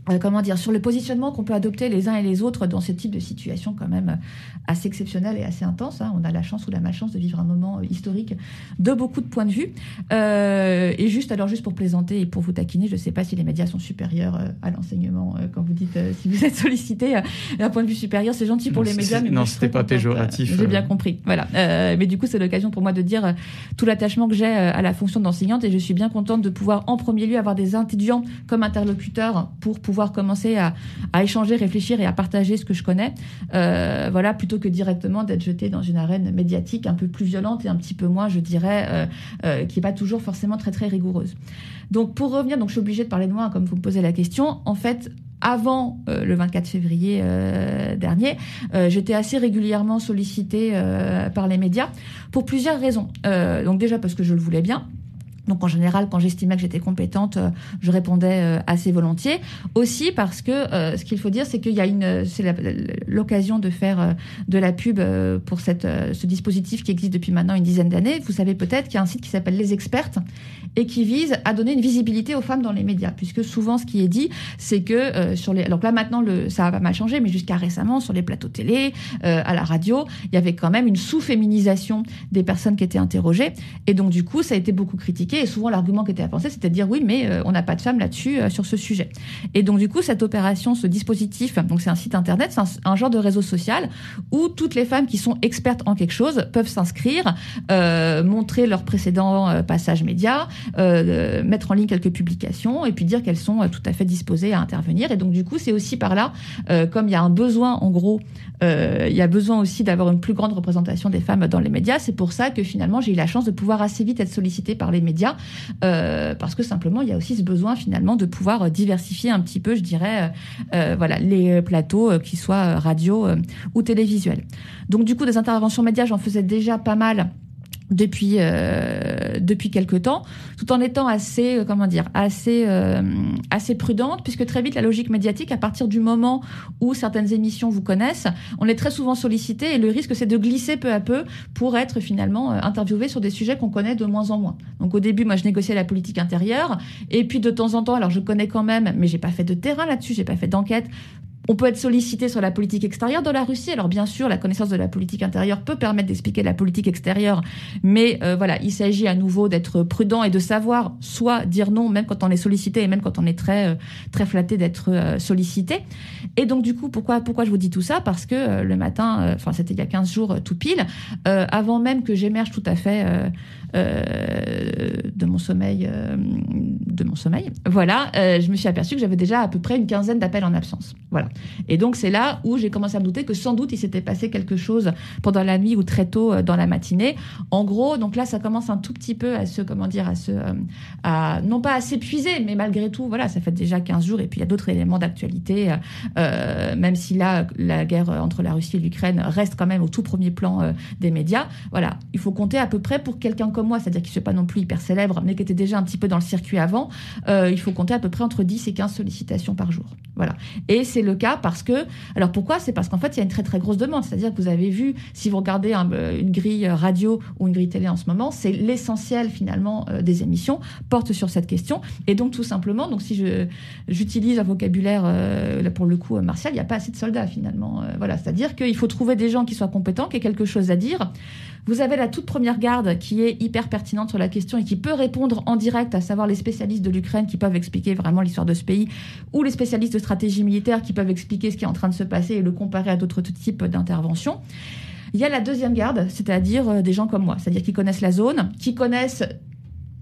euh, comment dire, sur le positionnement qu'on peut adopter les uns et les autres dans ce type de situation quand même assez exceptionnelle et assez intense. hein. On a la chance ou la malchance de vivre un moment euh, historique de beaucoup de points de vue. Euh, et juste, alors juste pour plaisanter et pour vous taquiner, je ne sais pas si les médias sont supérieurs à l'enseignement quand vous dites si vous êtes sollicité d'un point de vue supérieur. C'est gentil pour Non, les médias, mais non, c'était pas péjoratif, J'ai bien compris. Voilà. Euh, mais du coup, c'est l'occasion pour moi de dire tout l'attachement que j'ai à la fonction d'enseignante et je suis bien contente de pouvoir en premier lieu avoir des étudiants comme interlocuteurs pour pouvoir commencer à, échanger, réfléchir et à partager ce que je connais. Euh, voilà, plutôt que directement d'être jeté dans une arène médiatique un peu plus violente et un petit peu moins, je dirais, euh, euh, qui n'est pas toujours forcément très très rigoureuse. Donc pour revenir, donc je suis obligée de parler de moi comme vous me posez la question. En fait, avant le 24 février dernier, j'étais assez régulièrement sollicitée par les médias pour plusieurs raisons. Donc déjà parce que je le voulais bien. Donc en général, quand j'estimais que j'étais compétente, euh, je répondais euh, assez volontiers. Aussi parce que euh, ce qu'il faut dire, c'est qu'il y a une, c'est l'occasion de faire de la pub pour cette, ce dispositif qui existe depuis maintenant une dizaine d'années. Vous savez peut-être qu'il y a un site qui s'appelle Les Expertes et qui vise à donner une visibilité aux femmes dans les médias, puisque souvent ce qui est dit, c'est que euh, sur les, alors là maintenant le, ça a pas mal changé, mais jusqu'à récemment sur les plateaux télé, euh, à la radio, il y avait quand même une sous-féminisation des personnes qui étaient interrogées, et donc du coup ça a été beaucoup critiqué, et souvent l'argument qui était avancé, c'était de dire oui, mais euh, on n'a pas de femmes là-dessus euh, sur ce sujet. Et donc du coup cette opération, ce dispositif, donc c'est un site internet, c'est un, un genre de réseau social où toutes les femmes qui sont expertes en quelque chose peuvent s'inscrire, euh, montrer leurs précédents euh, passages médias, euh, mettre en ligne quelques publications et puis dire qu'elles sont euh, tout à fait disposées à intervenir. Et donc du coup, c'est aussi par là, euh, comme il y a un besoin, en gros, euh, il y a besoin aussi d'avoir une plus grande représentation des femmes dans les médias. C'est pour ça que finalement, j'ai eu la chance de pouvoir assez vite être sollicitée par les médias, euh, parce que simplement, il y a aussi ce besoin finalement de pouvoir euh, diversifier un petit peu, je dirais, voilà, les plateaux, qu'ils soient radio ou télévisuels. Donc du coup, des interventions médias, j'en faisais déjà pas mal depuis euh, depuis quelque temps, tout en étant assez euh, comment dire assez euh, assez prudente puisque très vite la logique médiatique à partir du moment où certaines émissions vous connaissent, on est très souvent sollicité et le risque c'est de glisser peu à peu pour être finalement euh, interviewé sur des sujets qu'on connaît de moins en moins. Donc au début moi je négociais la politique intérieure et puis de temps en temps alors je connais quand même mais j'ai pas fait de terrain là-dessus, j'ai pas fait d'enquête on peut être sollicité sur la politique extérieure de la Russie. Alors bien sûr, la connaissance de la politique intérieure peut permettre d'expliquer la politique extérieure, mais euh, voilà, il s'agit à nouveau d'être prudent et de savoir soit dire non, même quand on est sollicité et même quand on est très euh, très flatté d'être euh, sollicité. Et donc du coup, pourquoi pourquoi je vous dis tout ça? Parce que le matin, enfin c'était il y a 15 jours tout pile, avant même que j'émerge tout à fait de mon sommeil, euh, de mon sommeil, voilà, euh, je me suis aperçue que j'avais déjà à peu près une quinzaine d'appels en absence. Voilà. Et donc c'est là où j'ai commencé à me douter que sans doute il s'était passé quelque chose pendant la nuit ou très tôt euh, dans la matinée. En gros, donc là ça commence un tout petit peu à se comment dire à se euh, à non pas à s'épuiser, mais malgré tout voilà ça fait déjà 15 jours et puis il y a d'autres éléments d'actualité. euh, euh, même si là la guerre entre la Russie et l'Ukraine reste quand même au tout premier plan euh, des médias. Voilà, il faut compter à peu près pour quelqu'un comme moi, c'est-à-dire qui ne soit pas non plus hyper célèbre, mais qui était déjà un petit peu dans le circuit avant. euh, il faut compter à peu près entre 10 et 15 sollicitations par jour. Voilà. Et c'est le cas parce que, alors pourquoi? C'est parce qu'en fait, il y a une très très grosse demande. C'est-à-dire que vous avez vu, si vous regardez euh, une grille radio ou une grille télé en ce moment, c'est l'essentiel finalement euh, des émissions porte sur cette question. Et donc tout simplement, donc si j'utilise un vocabulaire euh, pour le coup euh, martial, il n'y a pas assez de soldats finalement. Euh, voilà, c'est-à-dire qu'il faut trouver des gens qui soient compétents, qui aient quelque chose à dire Vous avez la toute première garde qui est hyper pertinente sur la question et qui peut répondre en direct, à savoir les spécialistes de l'Ukraine qui peuvent expliquer vraiment l'histoire de ce pays, ou les spécialistes de stratégie militaire qui peuvent expliquer ce qui est en train de se passer et le comparer à d'autres types d'interventions. Il y a la deuxième garde, c'est-à-dire euh, des gens comme moi, c'est-à-dire qui connaissent la zone, qui connaissent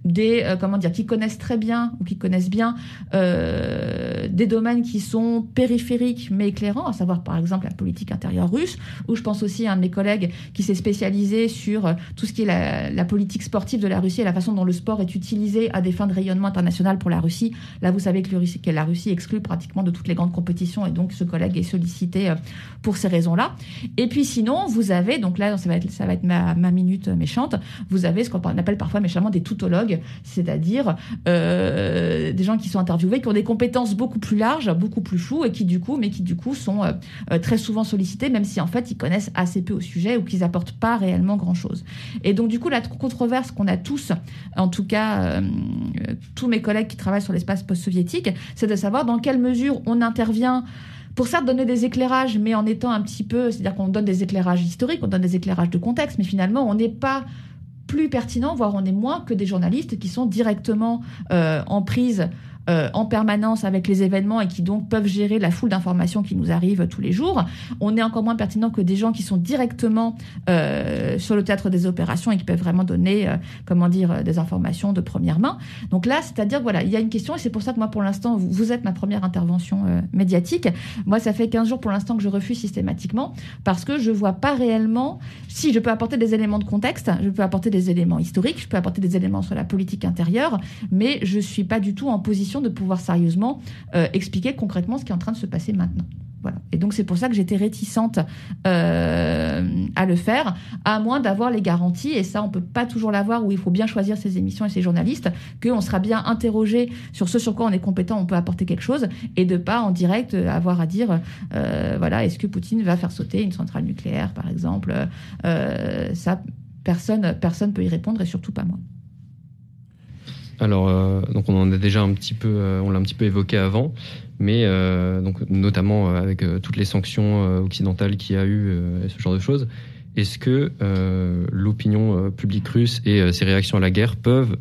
des euh, comment dire qui connaissent très bien ou qui connaissent bien euh, des domaines qui sont périphériques mais éclairants, à savoir par exemple la politique intérieure russe, ou je pense aussi à un de mes collègues qui s'est spécialisé sur euh, tout ce qui est la, politique sportive de la Russie et la façon dont le sport est utilisé à des fins de rayonnement international pour la Russie. Là, vous savez que, la Russie exclut pratiquement de toutes les grandes compétitions et donc ce collègue est sollicité euh, pour ces raisons-là. Et puis sinon, vous avez, donc là ça va être, ma minute méchante, vous avez ce qu'on appelle parfois méchamment des toutologues c'est-à-dire euh, des gens qui sont interviewés, qui ont des compétences beaucoup plus larges, beaucoup plus floues, et qui du coup, mais qui du coup sont euh, euh, très souvent sollicités, même si en fait ils connaissent assez peu au sujet ou qu'ils apportent pas réellement grand-chose. Et donc du coup, la controverse qu'on a tous, en tout cas tous mes collègues qui travaillent sur l'espace post-soviétique, c'est de savoir dans quelle mesure on intervient pour certes donner des éclairages, mais en étant un petit peu, c'est-à-dire qu'on donne des éclairages historiques, on donne des éclairages de contexte, mais finalement on n'est pas plus pertinent, voire on est moins que des journalistes qui sont directement euh, en prise euh, en permanence avec les événements et qui donc peuvent gérer la foule d'informations qui nous arrivent tous les jours. On est encore moins pertinent que des gens qui sont directement euh, sur le théâtre des opérations et qui peuvent vraiment donner, euh, comment dire, des informations de première main. Donc là, c'est-à-dire, voilà, il y a une question et c'est pour ça que moi, pour l'instant, vous, êtes ma première intervention médiatique. Moi, ça fait 15 jours pour l'instant que je refuse systématiquement parce que je vois pas réellement, si je peux apporter des éléments de contexte, je peux apporter des éléments historiques, je peux apporter des éléments sur la politique intérieure, mais je suis pas du tout en position de pouvoir sérieusement euh, expliquer concrètement ce qui est en train de se passer maintenant. Voilà. Et donc c'est pour ça que j'étais réticente euh, à le faire, à moins d'avoir les garanties, et ça on peut pas toujours l'avoir, où il faut bien choisir ses émissions et ses journalistes, qu'on sera bien interrogé sur ce sur quoi on est compétent, on peut apporter quelque chose, et de pas en direct avoir à dire, euh, voilà, est-ce que Poutine va faire sauter une centrale nucléaire, par exemple Ça, personne, personne peut y répondre, et surtout pas moi. Alors, euh, donc on en a déjà un petit peu, euh, on l'a un petit peu évoqué avant, mais euh, donc notamment avec toutes les sanctions occidentales qu'il y a eu et ce genre de choses. Est-ce que l'opinion publique russe et ses réactions à la guerre peuvent,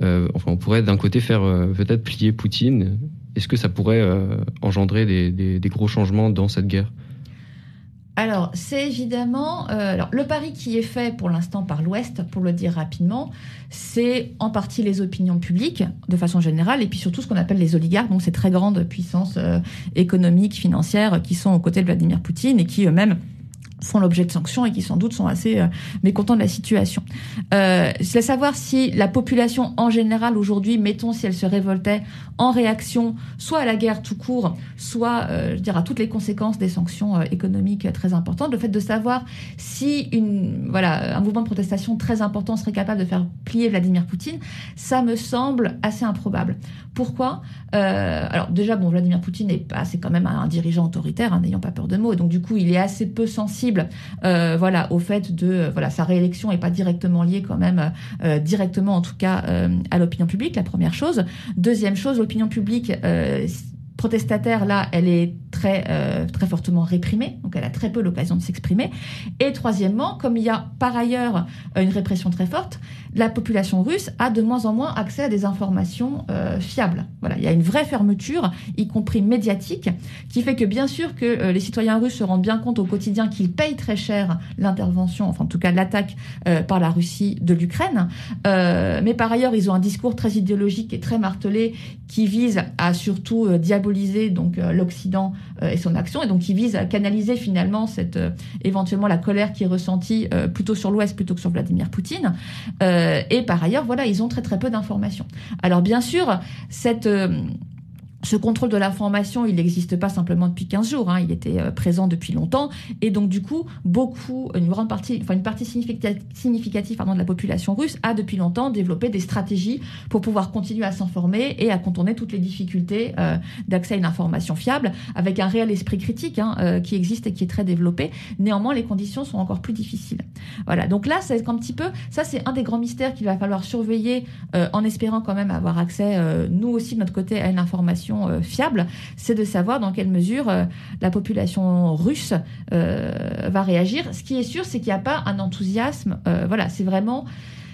enfin, on pourrait d'un côté faire peut-être plier Poutine. Est-ce que ça pourrait engendrer des, des, gros changements dans cette guerre? Alors, c'est évidemment euh, le pari qui est fait pour l'instant par l'Ouest, pour le dire rapidement, c'est en partie les opinions publiques de façon générale, et puis surtout ce qu'on appelle les oligarques, donc ces très grandes puissances euh, économiques, financières, qui sont aux côtés de Vladimir Poutine et qui eux-mêmes font l'objet de sanctions et qui sans doute sont assez euh, mécontents de la situation. Euh, c'est savoir si la population en général aujourd'hui, mettons si elle se révoltait en réaction soit à la guerre tout court, soit euh, je dirais à toutes les conséquences des sanctions euh, économiques très importantes, le fait de savoir si une voilà un mouvement de protestation très important serait capable de faire plier Vladimir Poutine, ça me semble assez improbable. Pourquoi euh, Alors déjà bon Vladimir Poutine est pas c'est quand même un, dirigeant autoritaire, hein, n'ayant pas peur de mots, donc du coup il est assez peu sensible euh, voilà, au fait de euh, voilà sa réélection est pas directement liée quand même euh, directement en tout cas à l'opinion publique. La première chose. Deuxième chose, l'opinion publique protestataire, là, elle est très, euh, très fortement réprimée, donc elle a très peu l'occasion de s'exprimer. Et troisièmement, comme il y a par ailleurs euh, une répression très forte, la population russe a de moins en moins accès à des informations euh, fiables. Voilà, il y a une vraie fermeture, y compris médiatique, qui fait que bien sûr que les citoyens russes se rendent bien compte au quotidien qu'ils payent très cher l'intervention, enfin en tout cas l'attaque par la Russie de l'Ukraine. mais par ailleurs, ils ont un discours très idéologique et très martelé qui vise à surtout diaboliser donc euh, l'Occident euh, et son action, et donc qui vise à canaliser finalement cette euh, éventuellement la colère qui est ressentie plutôt sur l'Ouest plutôt que sur Vladimir Poutine. et par ailleurs, voilà, ils ont très très peu d'informations. Alors bien sûr, cette ce contrôle de l'information, il n'existe pas simplement depuis 15 jours, hein, il était euh, présent depuis longtemps, et donc du coup, beaucoup, une grande partie, enfin une partie significative, pardon, de la population russe a depuis longtemps développé des stratégies pour pouvoir continuer à s'informer et à contourner toutes les difficultés euh, d'accès à une information fiable, avec un réel esprit critique hein, euh, qui existe et qui est très développé. Néanmoins, les conditions sont encore plus difficiles. Voilà, donc là, c'est un petit peu, ça c'est un des grands mystères qu'il va falloir surveiller en espérant quand même avoir accès, nous aussi de notre côté, à une information information euh, fiable, c'est de savoir dans quelle mesure euh, la population russe euh, va réagir. Ce qui est sûr, c'est qu'il n'y a pas un enthousiasme. voilà, c'est vraiment.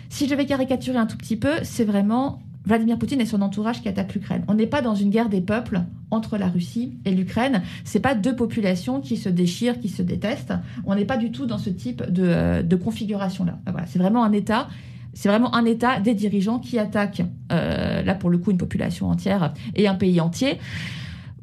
Si je vais caricaturer un tout petit peu, c'est vraiment Vladimir Poutine et son entourage qui attaquent l'Ukraine. On n'est pas dans une guerre des peuples entre la Russie et l'Ukraine. C'est pas deux populations qui se déchirent, qui se détestent. On n'est pas du tout dans ce type de, de configuration-là. Voilà, c'est vraiment un État. C'est vraiment un État des dirigeants qui attaquent, euh, là pour le coup, une population entière et un pays entier.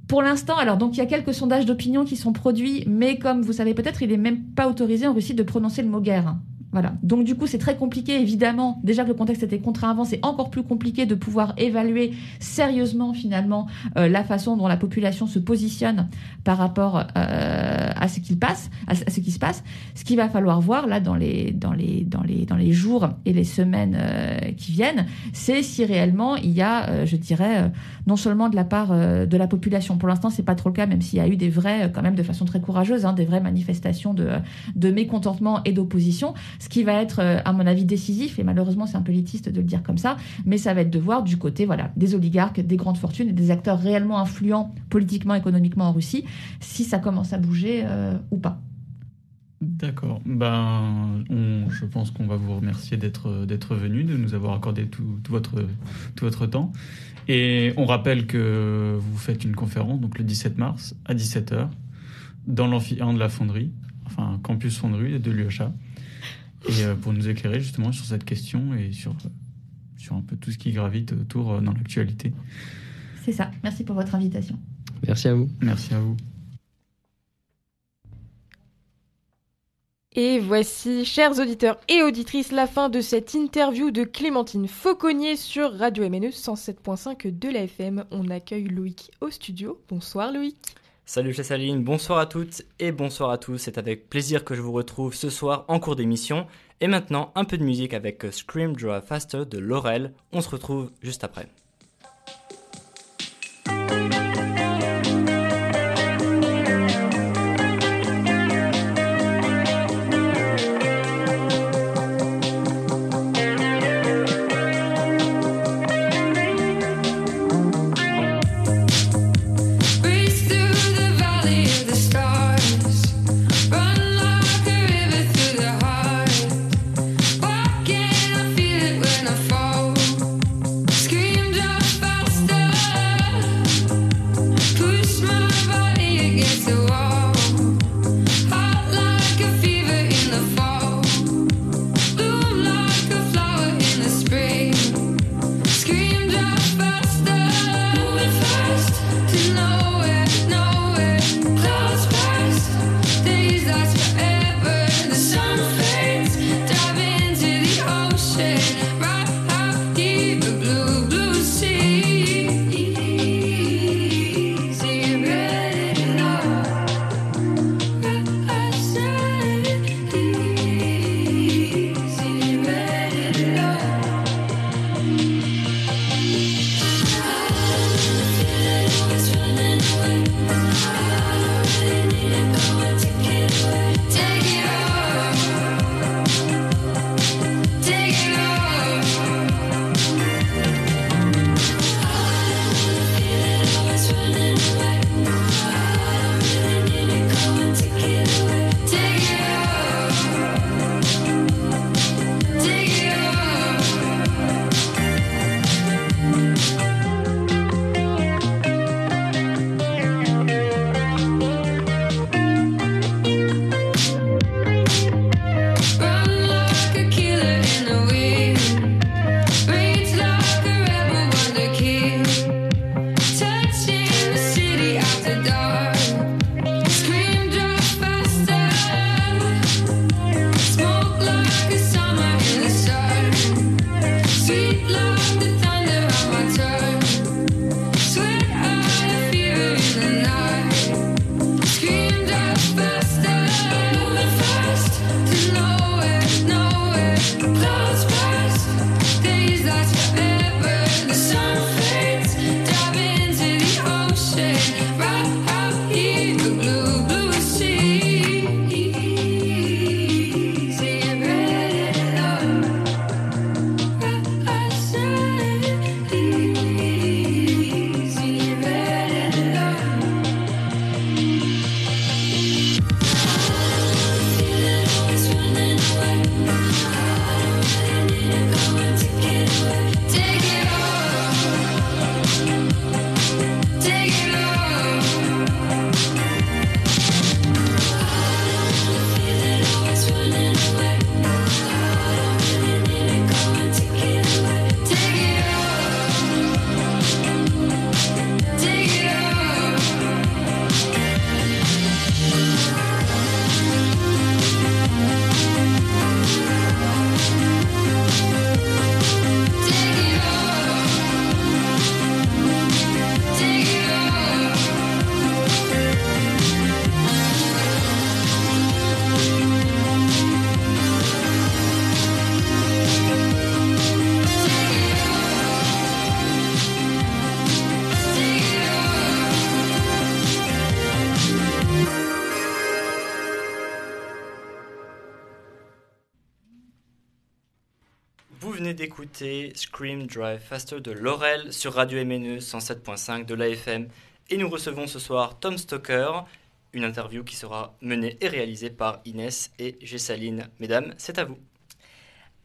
Pour l'instant, alors donc il y a quelques sondages d'opinion qui sont produits, mais comme vous savez peut-être, il n'est même pas autorisé en Russie de prononcer le mot guerre. Voilà. Donc du coup, c'est très compliqué, évidemment. Déjà que le contexte était contraint avant, c'est encore plus compliqué de pouvoir évaluer sérieusement, finalement, euh, la façon dont la population se positionne par rapport euh, à ce qui passe, à ce qui se passe. Ce qu'il va falloir voir là dans les dans les dans les dans les jours et les semaines euh, qui viennent, c'est si réellement il y a, euh, je dirais, euh, non seulement de la part euh, de la population. Pour l'instant, c'est pas trop le cas, même s'il y a eu des vrais, quand même, de façon très courageuse, hein, des vraies manifestations de de mécontentement et d'opposition. Ce qui va être, euh, à mon avis, décisif, et malheureusement c'est un peu élitiste de le dire comme ça, mais ça va être de voir du côté voilà, des oligarques, des grandes fortunes et des acteurs réellement influents politiquement, économiquement en Russie, si ça commence à bouger euh, ou pas. D'accord. Ben, je pense qu'on va vous remercier d'être d'être venu, de nous avoir accordé tout, votre tout votre temps. Et on rappelle que vous faites une conférence donc le 17 mars à 17h dans l'amphithéâtre de la Fonderie, enfin campus Fonderie de l'UHA, et euh, pour nous éclairer justement sur cette question et sur sur un peu tout ce qui gravite autour euh, dans l'actualité. C'est ça. Merci pour votre invitation. Merci à vous. Merci à vous. Et voici, chers auditeurs et auditrices, la fin de cette interview de Clémentine Fauconnier sur Radio MNE 107.5 de la FM. On accueille Loïc au studio. Bonsoir Loïc. Salut Chessaline, bonsoir à toutes et bonsoir à tous. C'est avec plaisir que je vous retrouve ce soir en cours d'émission. Et maintenant, un peu de musique avec Scream Draw Faster de Laurel. On se retrouve juste après. D'écouter Scream Drive Faster de Laurel sur Radio MNE 107.5 de l'AFM. Et nous recevons ce soir Tom Stoker, une interview qui sera menée et réalisée par Inès et Gessaline. Mesdames, c'est à vous.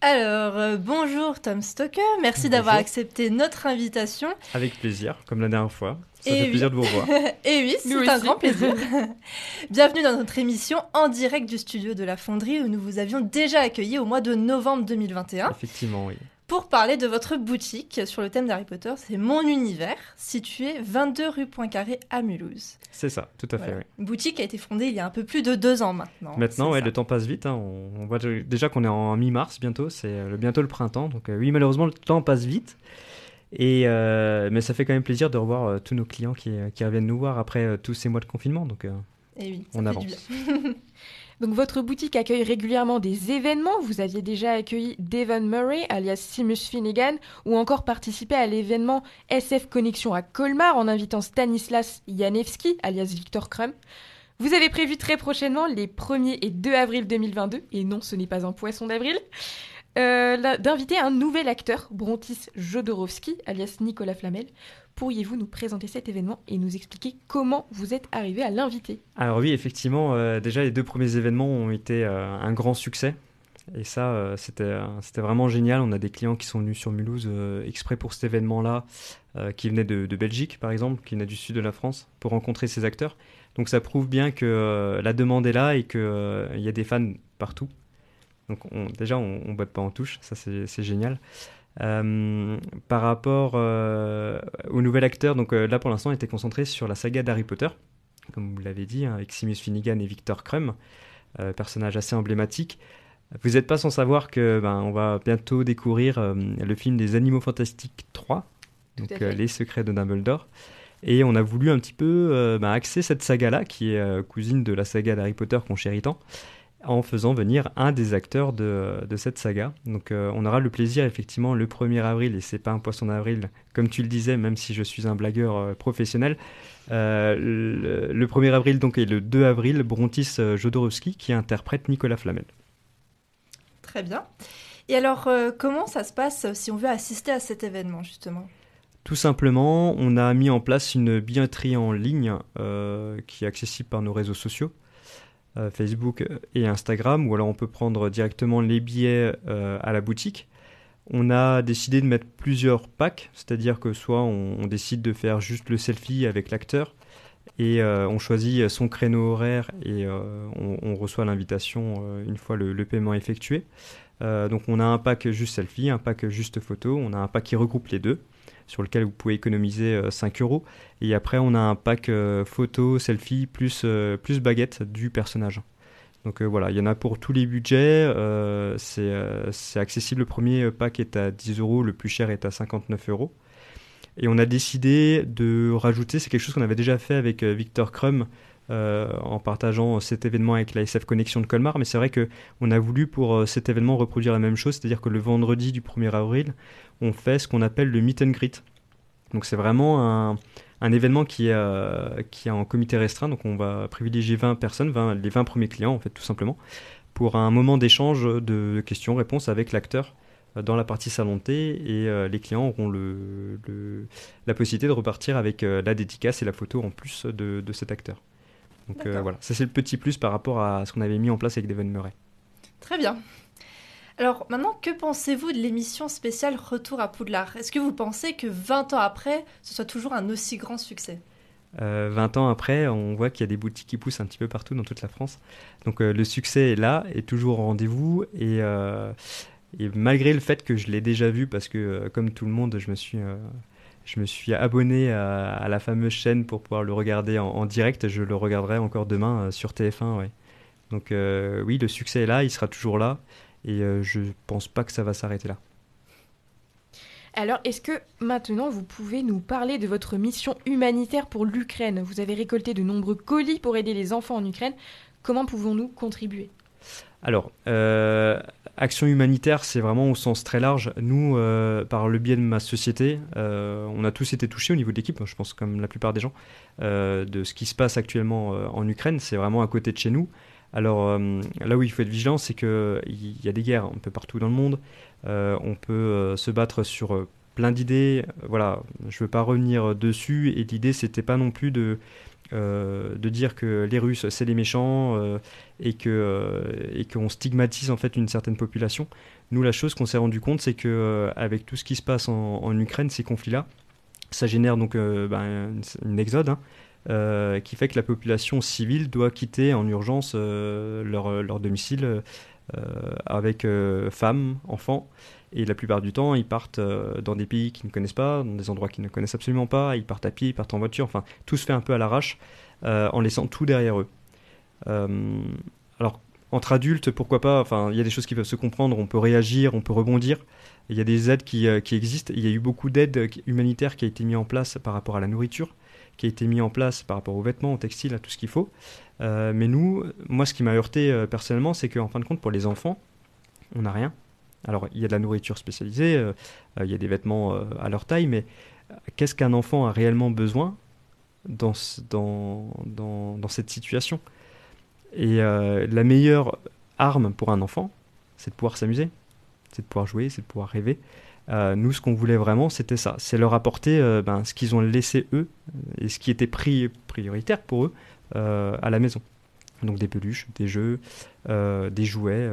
Alors, euh, bonjour Tom Stoker, merci d'avoir accepté notre invitation. Avec plaisir, comme la dernière fois. Ça Et fait oui. plaisir de vous revoir. <laughs> Et oui, c'est un aussi. grand plaisir. <laughs> Bienvenue dans notre émission en direct du studio de la Fonderie où nous vous avions déjà accueilli au mois de novembre 2021 Effectivement, oui. pour parler de votre boutique sur le thème d'Harry Potter, c'est Mon Univers, situé 22 rue Poincaré à Mulhouse. C'est ça, tout à fait, Voilà. oui. Une boutique qui a été fondée il y a un peu plus de deux ans maintenant. Maintenant, ouais, le temps passe vite. hein. On, on voit déjà qu'on est en mi-mars bientôt. C'est euh, bientôt le printemps. Donc, euh, oui, malheureusement, le temps passe vite. Et, euh, mais ça fait quand même plaisir de revoir euh, tous nos clients qui, euh, qui reviennent nous voir après tous ces mois de confinement. Donc, Et oui, ça on avance. <laughs> Donc votre boutique accueille régulièrement des événements. Vous aviez déjà accueilli Devon Murray, alias Seamus Finnegan, ou encore participé à l'événement SF Connexion à Colmar en invitant Stanislas Janewski, alias Victor Krum. Vous avez prévu très prochainement, les 1er et 2 avril 2022, et non, ce n'est pas un poisson d'avril, euh, d'inviter un nouvel acteur, Brontis Jodorowsky, alias Nicolas Flamel. Pourriez-vous nous présenter cet événement et nous expliquer comment vous êtes arrivé à l'inviter? Alors oui, effectivement, euh, déjà les deux premiers événements ont été euh, un grand succès. Et ça, c'était vraiment génial. On a des clients qui sont venus sur Mulhouse exprès pour cet événement-là, qui venaient de, Belgique, par exemple, qui venaient du sud de la France, pour rencontrer ces acteurs. Donc ça prouve bien que la demande est là et qu'il y a des fans partout. Donc on- déjà, on ne botte pas en touche, ça c'est génial. Euh, par rapport euh, au nouvel acteur, donc euh, là pour l'instant, on était concentré sur la saga d'Harry Potter comme vous l'avez dit, hein, avec Seamus Finnegan et Victor Krum, euh, personnages assez emblématiques. Vous n'êtes pas sans savoir que ben, on va bientôt découvrir le film des Animaux Fantastiques 3, donc Les Secrets de Dumbledore. Et on a voulu un petit peu ben, axer cette saga-là, qui est cousine de la saga d'Harry Potter qu'on chérit tant, en faisant venir un des acteurs de, de cette saga. Donc euh, on aura le plaisir effectivement le 1er avril, et c'est pas un poisson d'avril, comme tu le disais, même si je suis un blagueur euh, professionnel. Euh, le, le 1er avril donc et le 2 avril, Brontis Jodorowsky qui interprète Nicolas Flamel. Très bien. Et alors, comment ça se passe si on veut assister à cet événement, justement? Tout simplement, on a mis en place une billetterie en ligne qui est accessible par nos réseaux sociaux, Facebook et Instagram, ou alors on peut prendre directement les billets euh, à la boutique. On a décidé de mettre plusieurs packs, c'est-à-dire que soit on, décide de faire juste le selfie avec l'acteur et euh, on choisit son créneau horaire et euh, on, reçoit l'invitation euh, une fois le, le paiement effectué. Euh, donc on a un pack juste selfie, un pack juste photo, on a un pack qui regroupe les deux sur lequel vous pouvez économiser euh, 5 euros. Et après, on a un pack euh, photo, selfie, plus, euh, plus baguette du personnage. Donc euh, voilà, il y en a pour tous les budgets. euh, c'est euh, accessible. Le premier pack est à 10 euros, le plus cher est à 59 euros. Et on a décidé de rajouter, c'est quelque chose qu'on avait déjà fait avec euh, Victor Krum euh, en partageant cet événement avec la SF Connexion de Colmar, mais c'est vrai que on a voulu pour euh, cet événement reproduire la même chose, c'est-à-dire que le vendredi du 1er avril, on fait ce qu'on appelle le meet and greet. Donc c'est vraiment un, événement qui est, euh, en comité restreint, donc on va privilégier 20 personnes, 20 les 20 premiers clients en fait tout simplement, pour un moment d'échange de questions-réponses avec l'acteur euh, dans la partie salon et les clients auront la possibilité de repartir avec la dédicace et la photo en plus de cet acteur. Donc euh, voilà, ça c'est le petit plus par rapport à ce qu'on avait mis en place avec Devon Murray. Très bien. Alors maintenant, que pensez-vous de l'émission spéciale Retour à Poudlard? Est-ce que vous pensez que 20 ans après, ce soit toujours un aussi grand succès? Euh, 20 ans après, on voit qu'il y a des boutiques qui poussent un petit peu partout dans toute la France. Donc euh, le succès est là, est toujours au rendez-vous. Et, euh, et malgré le fait que je l'ai déjà vu, parce que comme tout le monde, je me suis, je me suis abonné à, la fameuse chaîne pour pouvoir le regarder en, en direct, je le regarderai encore demain euh, sur TF1. ouais. Donc euh, oui, le succès est là, il sera toujours là. Et euh, je pense pas que ça va s'arrêter là. Alors, est-ce que maintenant vous pouvez nous parler de votre mission humanitaire pour l'Ukraine? Vous avez récolté de nombreux colis pour aider les enfants en Ukraine. Comment pouvons-nous contribuer? Alors, euh, action humanitaire, c'est vraiment au sens très large. Nous, euh, par le biais de ma société, euh, on a tous été touchés au niveau de l'équipe, je pense comme la plupart des gens, de ce qui se passe actuellement en Ukraine. C'est vraiment à côté de chez nous. Alors là où il faut être vigilant, c'est qu'il y a des guerres un peu partout dans le monde. On peut se battre sur plein d'idées. Voilà, je veux pas revenir dessus. Et l'idée, c'était pas non plus de euh, de dire que les Russes c'est les méchants euh, et que euh, et qu'on stigmatise en fait une certaine population. Nous, la chose qu'on s'est rendu compte, c'est que avec tout ce qui se passe en, Ukraine, ces conflits-là, ça génère donc ben, une, exode. hein, qui fait que la population civile doit quitter en urgence leur, leur domicile avec femmes, enfants. Et la plupart du temps, ils partent euh, dans des pays qu'ils ne connaissent pas, dans des endroits qu'ils ne connaissent absolument pas. Ils partent à pied, ils partent en voiture. Enfin, tout se fait un peu à l'arrache, euh, en laissant tout derrière eux. Euh, alors, entre adultes, pourquoi pas? Enfin, il y a des choses qui peuvent se comprendre. On peut réagir, on peut rebondir. Il y a des aides qui, existent. Il y a eu beaucoup d'aides humanitaires qui a été mis en place par rapport à la nourriture, qui a été mis en place par rapport aux vêtements, aux textiles, à tout ce qu'il faut. Mais nous, moi, ce qui m'a heurté personnellement, c'est qu'en fin de compte, pour les enfants, on n'a rien. Alors, il y a de la nourriture spécialisée, euh, euh, il y a des vêtements euh, à leur taille, mais qu'est-ce qu'un enfant a réellement besoin dans, ce- dans, dans, dans cette situation? Et la meilleure arme pour un enfant, c'est de pouvoir s'amuser, c'est de pouvoir jouer, c'est de pouvoir rêver. Nous, ce qu'on voulait vraiment, c'était ça. C'est leur apporter ben, ce qu'ils ont laissé eux et ce qui était pri- prioritaire pour eux à la maison. Donc des peluches, des jeux, des jouets,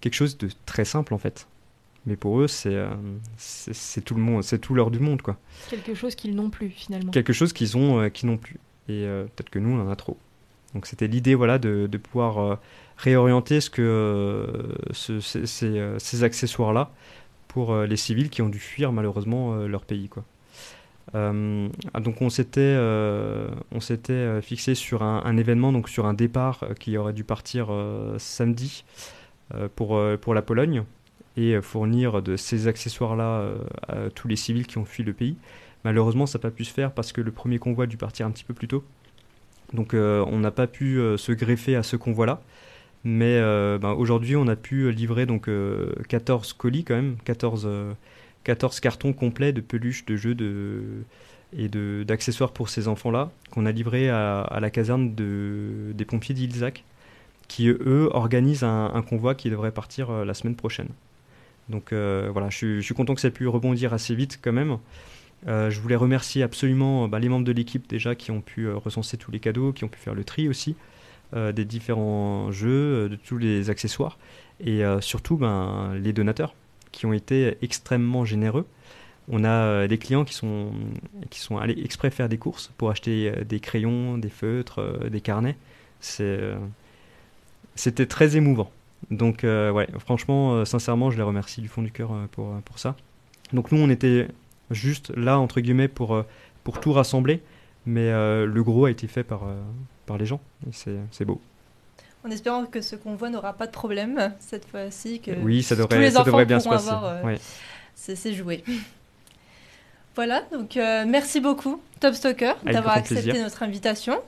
quelque chose de très simple en fait. Mais pour eux, c'est euh, c'est tout le monde, c'est tout l'heure du monde quoi. Quelque chose qu'ils n'ont plus finalement. Quelque chose qu'ils ont, euh, qu'ils n'ont plus. Et euh, peut-être que nous, on en a trop. Donc c'était l'idée voilà de, de pouvoir euh, réorienter ce que ce- ces, ces, ces accessoires-là pour les civils qui ont dû fuir malheureusement leur pays quoi. Ah, donc on s'était on s'était fixé sur un, un événement donc sur un départ qui aurait dû partir samedi pour pour la Pologne et euh, fournir de ces accessoires-là euh, à tous les civils qui ont fui le pays. Malheureusement, ça n'a pas pu se faire parce que le premier convoi a dû partir un petit peu plus tôt. Donc euh, on n'a pas pu se greffer à ce convoi-là. Mais ben, aujourd'hui, on a pu livrer donc euh, 14 colis quand même, 14, euh, 14 cartons complets de peluches, de jeux de, et d'accessoires pour ces enfants-là, qu'on a livrés à, la caserne de, des pompiers d'Ilzac, qui eux organisent un, convoi qui devrait partir la semaine prochaine. Donc euh, voilà, je, suis- content que ça ait pu rebondir assez vite quand même. Euh, je voulais remercier absolument bah, les membres de l'équipe déjà qui ont pu euh, recenser tous les cadeaux, qui ont pu faire le tri aussi euh, des différents jeux, euh, de tous les accessoires, et euh, surtout ben, les donateurs qui ont été extrêmement généreux. On a euh, des clients qui sont, qui sont allés exprès faire des courses pour acheter euh, des crayons, des feutres, euh, des carnets. Euh, c'était très émouvant. Donc, euh, ouais, franchement, euh, sincèrement, je les remercie du fond du cœur euh, pour, pour ça. Donc, nous, on était juste là, entre guillemets, pour, pour tout rassembler, mais le gros a été fait par, par les gens, c'est, c'est beau. En espérant que ce convoi n'aura pas de problème cette fois-ci, que Oui, ça devrait- tous les ça enfants bien se pourront passer, avoir euh, ouais. ces, ces jouets. <laughs> Voilà, donc euh, merci beaucoup, Top Stoker, Avec d'avoir accepté plaisir. notre invitation.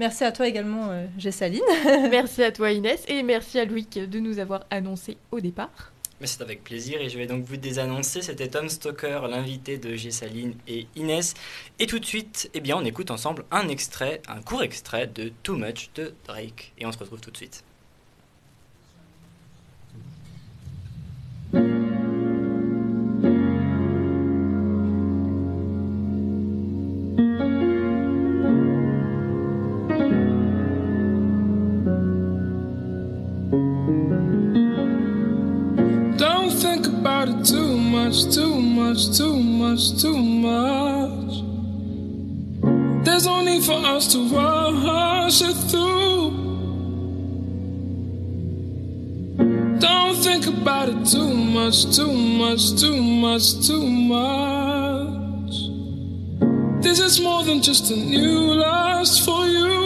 Merci à toi également, euh, Gessaline. <laughs> merci à toi Inès et merci à Loïc de nous avoir annoncé au départ. Mais c'est avec plaisir et je vais donc vous désannoncer. C'était Tom Stoker, l'invité de Gessaline et Inès. Et tout de suite, eh bien, on écoute ensemble un extrait, un court extrait de Too Much de Drake. Et on se retrouve tout de suite. Much, too much, too much, too much. There's no need for us to rush it through. Don't think about it too much, too much, too much, too much. This is more than just a new lust for you.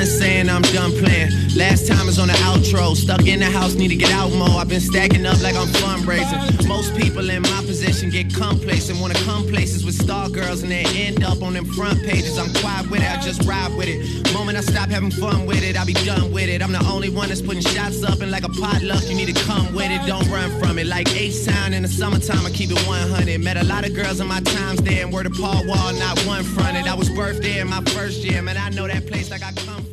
Done saying, I'm done playing. Last time is on the outro. Stuck in the house, need to get out more. I've been stacking up like I'm fundraising. Most people in my position get complacent. Wanna come places with star girls and they end up on them front pages. I'm quiet with it, I just ride with it. Moment I stop having fun with it, I'll be done with it. I'm the only one that's putting shots up and like a potluck, you need to come with it. Don't run from it. Like H-Town in the summertime, I keep it 100. Met a lot of girls in my times there and word of Paul Wall, not one fronted. I was birthed there in my first year, man. I know that place like I come from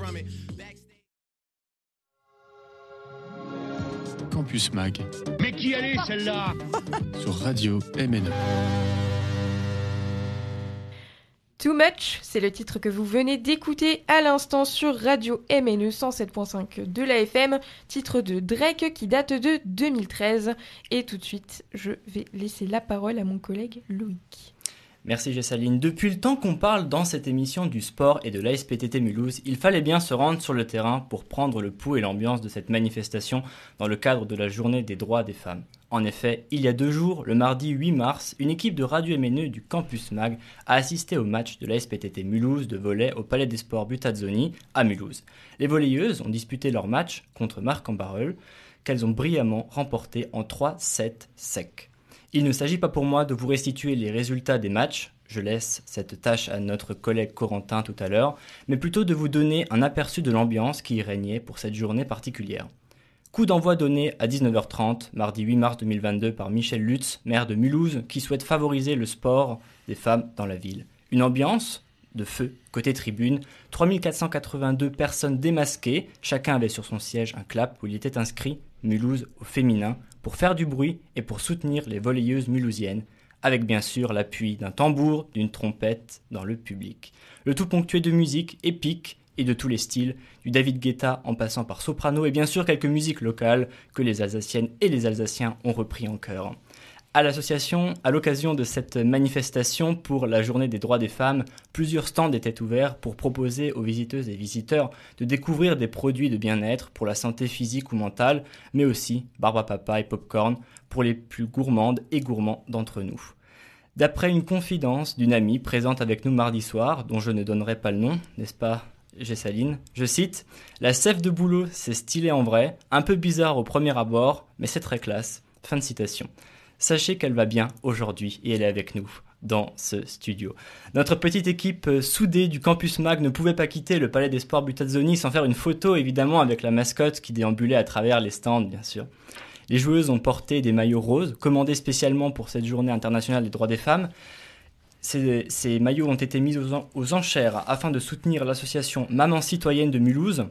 Campus Mag Mais qui elle est celle-là? <laughs> Sur Radio MNE. Too Much, c'est le titre que vous venez d'écouter à l'instant sur Radio MNE 107.5 de la FM, titre de Drake qui date de 2013. Et tout de suite, je vais laisser la parole à mon collègue Loïc. Merci Gessaline. Depuis le temps qu'on parle dans cette émission du sport et de l'ASPTT Mulhouse, il fallait bien se rendre sur le terrain pour prendre le pouls et l'ambiance de cette manifestation dans le cadre de la journée des droits des femmes. En effet, il y a deux jours, le mardi 8 mars, une équipe de Radio MNE du Campus Mag a assisté au match de l'ASPTT Mulhouse de volley au Palais des Sports Butazzoni à Mulhouse. Les volleyeuses ont disputé leur match contre Marc en Barreul, qu'elles ont brillamment remporté en 3-7 secs. Il ne s'agit pas pour moi de vous restituer les résultats des matchs, je laisse cette tâche à notre collègue Corentin tout à l'heure, mais plutôt de vous donner un aperçu de l'ambiance qui y régnait pour cette journée particulière. Coup d'envoi donné à 19h30, mardi 8 mars 2022 par Michel Lutz, maire de Mulhouse, qui souhaite favoriser le sport des femmes dans la ville. Une ambiance de feu côté tribune, 3482 personnes démasquées, chacun avait sur son siège un clap où il était inscrit Mulhouse au féminin pour faire du bruit et pour soutenir les volleyeuses mulhousiennes, avec bien sûr l'appui d'un tambour, d'une trompette dans le public. Le tout ponctué de musique épique et de tous les styles, du David Guetta en passant par soprano et bien sûr quelques musiques locales que les Alsaciennes et les Alsaciens ont repris en chœur. À l'association, à l'occasion de cette manifestation pour la journée des droits des femmes, plusieurs stands étaient ouverts pour proposer aux visiteuses et visiteurs de découvrir des produits de bien-être pour la santé physique ou mentale, mais aussi barbe à papa et popcorn pour les plus gourmandes et gourmands d'entre nous. D'après une confidence d'une amie présente avec nous mardi soir, dont je ne donnerai pas le nom, n'est-ce pas Gessaline, je cite La sève de boulot, c'est stylé en vrai, un peu bizarre au premier abord, mais c'est très classe. Fin de citation. Sachez qu'elle va bien aujourd'hui et elle est avec nous dans ce studio. Notre petite équipe euh, soudée du Campus Mag ne pouvait pas quitter le Palais des Sports Butazzoni sans faire une photo évidemment avec la mascotte qui déambulait à travers les stands bien sûr. Les joueuses ont porté des maillots roses, commandés spécialement pour cette journée internationale des droits des femmes. Ces, maillots ont été mis aux enchères afin de soutenir l'association Maman Citoyenne de Mulhouse.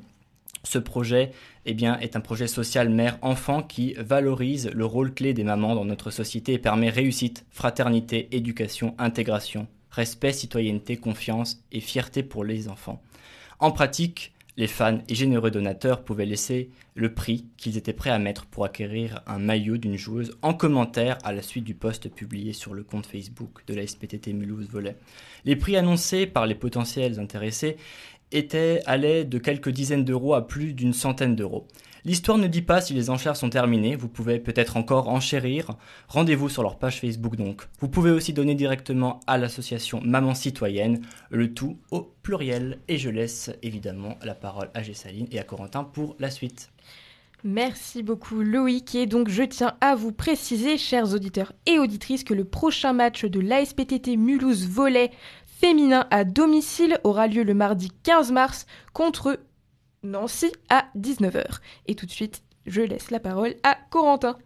Ce projet eh est un projet social mère-enfant qui valorise le rôle clé des mamans dans notre société et permet réussite, fraternité, éducation, intégration, respect, citoyenneté, confiance et fierté pour les enfants. En pratique, les fans et généreux donateurs pouvaient laisser le prix qu'ils étaient prêts à mettre pour acquérir un maillot d'une joueuse en commentaire à la suite du post publié sur le compte Facebook de la SPTT Mulhouse Volet. Les prix annoncés par les potentiels intéressés étaient, allaient de quelques dizaines d'euros à plus d'une centaine d'euros. L'histoire ne dit pas si les enchères sont terminées, vous pouvez peut-être encore enchérir. Rendez-vous sur leur page Facebook donc. Vous pouvez aussi donner directement à l'association Maman Citoyenne, le tout au pluriel. Et je laisse évidemment la parole à Gessaline et à Corentin pour la suite. Merci beaucoup Loïc et donc je tiens à vous préciser, chers auditeurs et auditrices, que le prochain match de l'ASPTT Mulhouse Volley féminin à domicile aura lieu le mardi 15 mars contre Nancy à 19h. Et tout de suite, je laisse la parole à Corentin.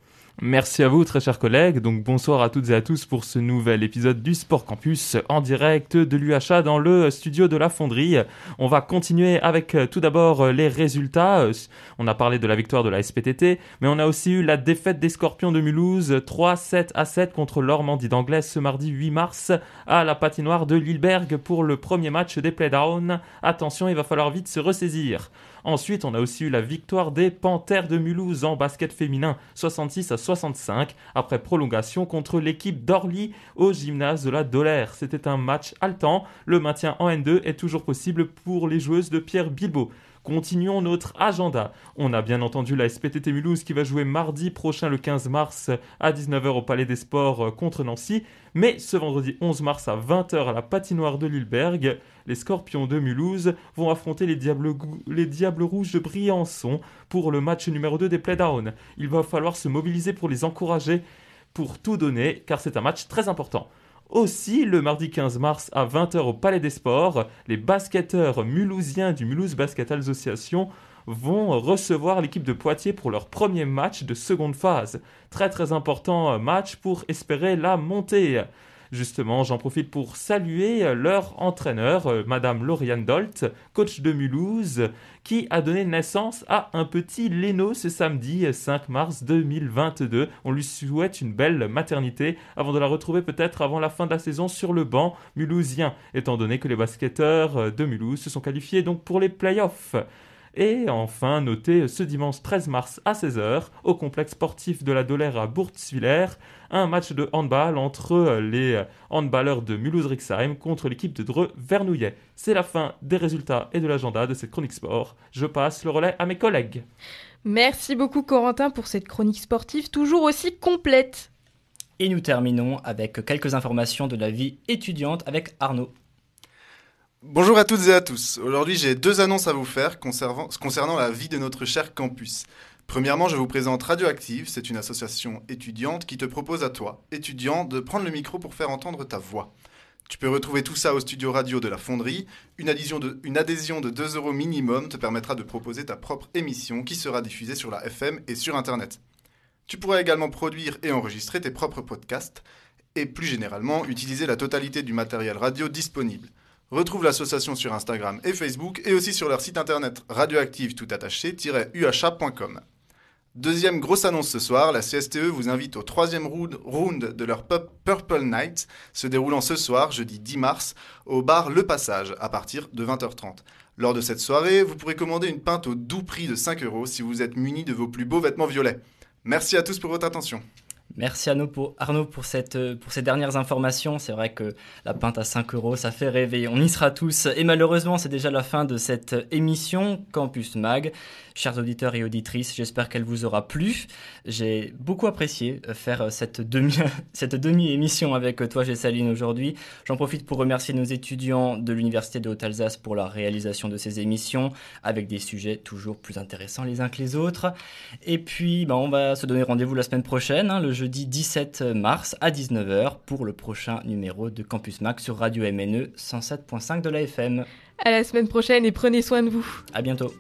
Merci à vous, très chers collègues. Donc, bonsoir à toutes et à tous pour ce nouvel épisode du Sport Campus en direct de l'UHA dans le studio de la Fonderie. On va continuer avec euh, tout d'abord euh, les résultats. Euh, On a parlé de la victoire de la SPTT, mais on a aussi eu la défaite des Scorpions de Mulhouse 3-7 à 7 contre l'Ormandie d'Anglaise ce mardi 8 mars à la patinoire de Lilleberg pour le premier match des playdowns. Attention, il va falloir vite se ressaisir. Ensuite, on a aussi eu la victoire des Panthères de Mulhouse en basket féminin 66 à 65 après prolongation contre l'équipe d'Orly au gymnase de la Dolaire. C'était un match haletant. Le maintien en N2 est toujours possible pour les joueuses de Pierre Bilbao. Continuons notre agenda. On a bien entendu la SPTT Mulhouse qui va jouer mardi prochain le 15 mars à 19h au Palais des Sports euh, contre Nancy. Mais ce vendredi 11 mars à 20h à la patinoire de Lilleberg, les Scorpions de Mulhouse vont affronter les Diables, Rouges de Briançon pour le match numéro 2 des Playdowns. Il va falloir se mobiliser pour les encourager, pour tout donner, car c'est un match très important. Aussi, le mardi 15 mars à 20h au Palais des Sports, les basketteurs mulhousiens du Mulhouse Basket Association vont recevoir l'équipe de Poitiers pour leur premier match de seconde phase. Très très important euh, match pour espérer la montée. Justement, j'en profite pour saluer euh, leur entraîneur, euh, Madame Lauriane Dolt, coach de Mulhouse, qui a donné naissance à un petit Leno ce samedi euh, 5 mars 2022. On lui souhaite une belle maternité avant de la retrouver peut-être avant la fin de la saison sur le banc mulhousien, étant donné que les basketteurs euh, de Mulhouse se sont qualifiés donc pour les playoffs. Et enfin, notez ce dimanche 13 mars à 16h, au complexe sportif de la Dolère à Bourtzwiller, un match de handball entre euh, les handballeurs de Mulhouse-Rixheim contre l'équipe de Dreux Vernouillet. C'est la fin des résultats et de l'agenda de cette chronique sport. Je passe le relais à mes collègues. Merci beaucoup Corentin pour cette chronique sportive toujours aussi complète. Et nous terminons avec quelques informations de la vie étudiante avec Arnaud. Bonjour à toutes et à tous. Aujourd'hui, j'ai deux annonces à vous faire concernant, la vie de notre cher campus. Premièrement, je vous présente Radioactive. C'est une association étudiante qui te propose à toi, étudiant, de prendre le micro pour faire entendre ta voix. Tu peux retrouver tout ça au studio radio de la Fonderie. Une adhésion de, une adhésion de 2 euros minimum te permettra de proposer ta propre émission qui sera diffusée sur la FM et sur Internet. Tu pourras également produire et enregistrer tes propres podcasts et plus généralement utiliser la totalité du matériel radio disponible. Retrouve l'association sur Instagram et Facebook et aussi sur leur site internet radioactive tout attaché-uha.com. Deuxième grosse annonce ce soir, la CSTE vous invite au troisième round, de leur Pub- Purple Night, se déroulant ce soir, jeudi 10 mars, au bar Le Passage, à partir de 20h30. Lors de cette soirée, vous pourrez commander une pinte au doux prix de 5 euros si vous êtes muni de vos plus beaux vêtements violets. Merci à tous pour votre attention. Merci Arnaud pour, cette, euh, pour ces dernières informations. C'est vrai que la pinte à 5 euros, ça fait rêver. On y sera tous. Et malheureusement, c'est déjà la fin de cette émission Campus Mag. Chers auditeurs et auditrices, j'espère qu'elle vous aura plu. J'ai beaucoup apprécié euh, faire euh, cette demi, <laughs> cette demi-émission avec toi, Gessaline, aujourd'hui. J'en profite pour remercier nos étudiants de l'Université de Haute-Alsace pour la réalisation de ces émissions, avec des sujets toujours plus intéressants les uns que les autres. Et puis, bah, on va se donner rendez-vous la semaine prochaine, hein, le jeudi 17 mars à 19h, pour le prochain numéro de Campus Mac sur Radio MNE 107.5 de la FM. À la semaine prochaine et prenez soin de vous. À bientôt.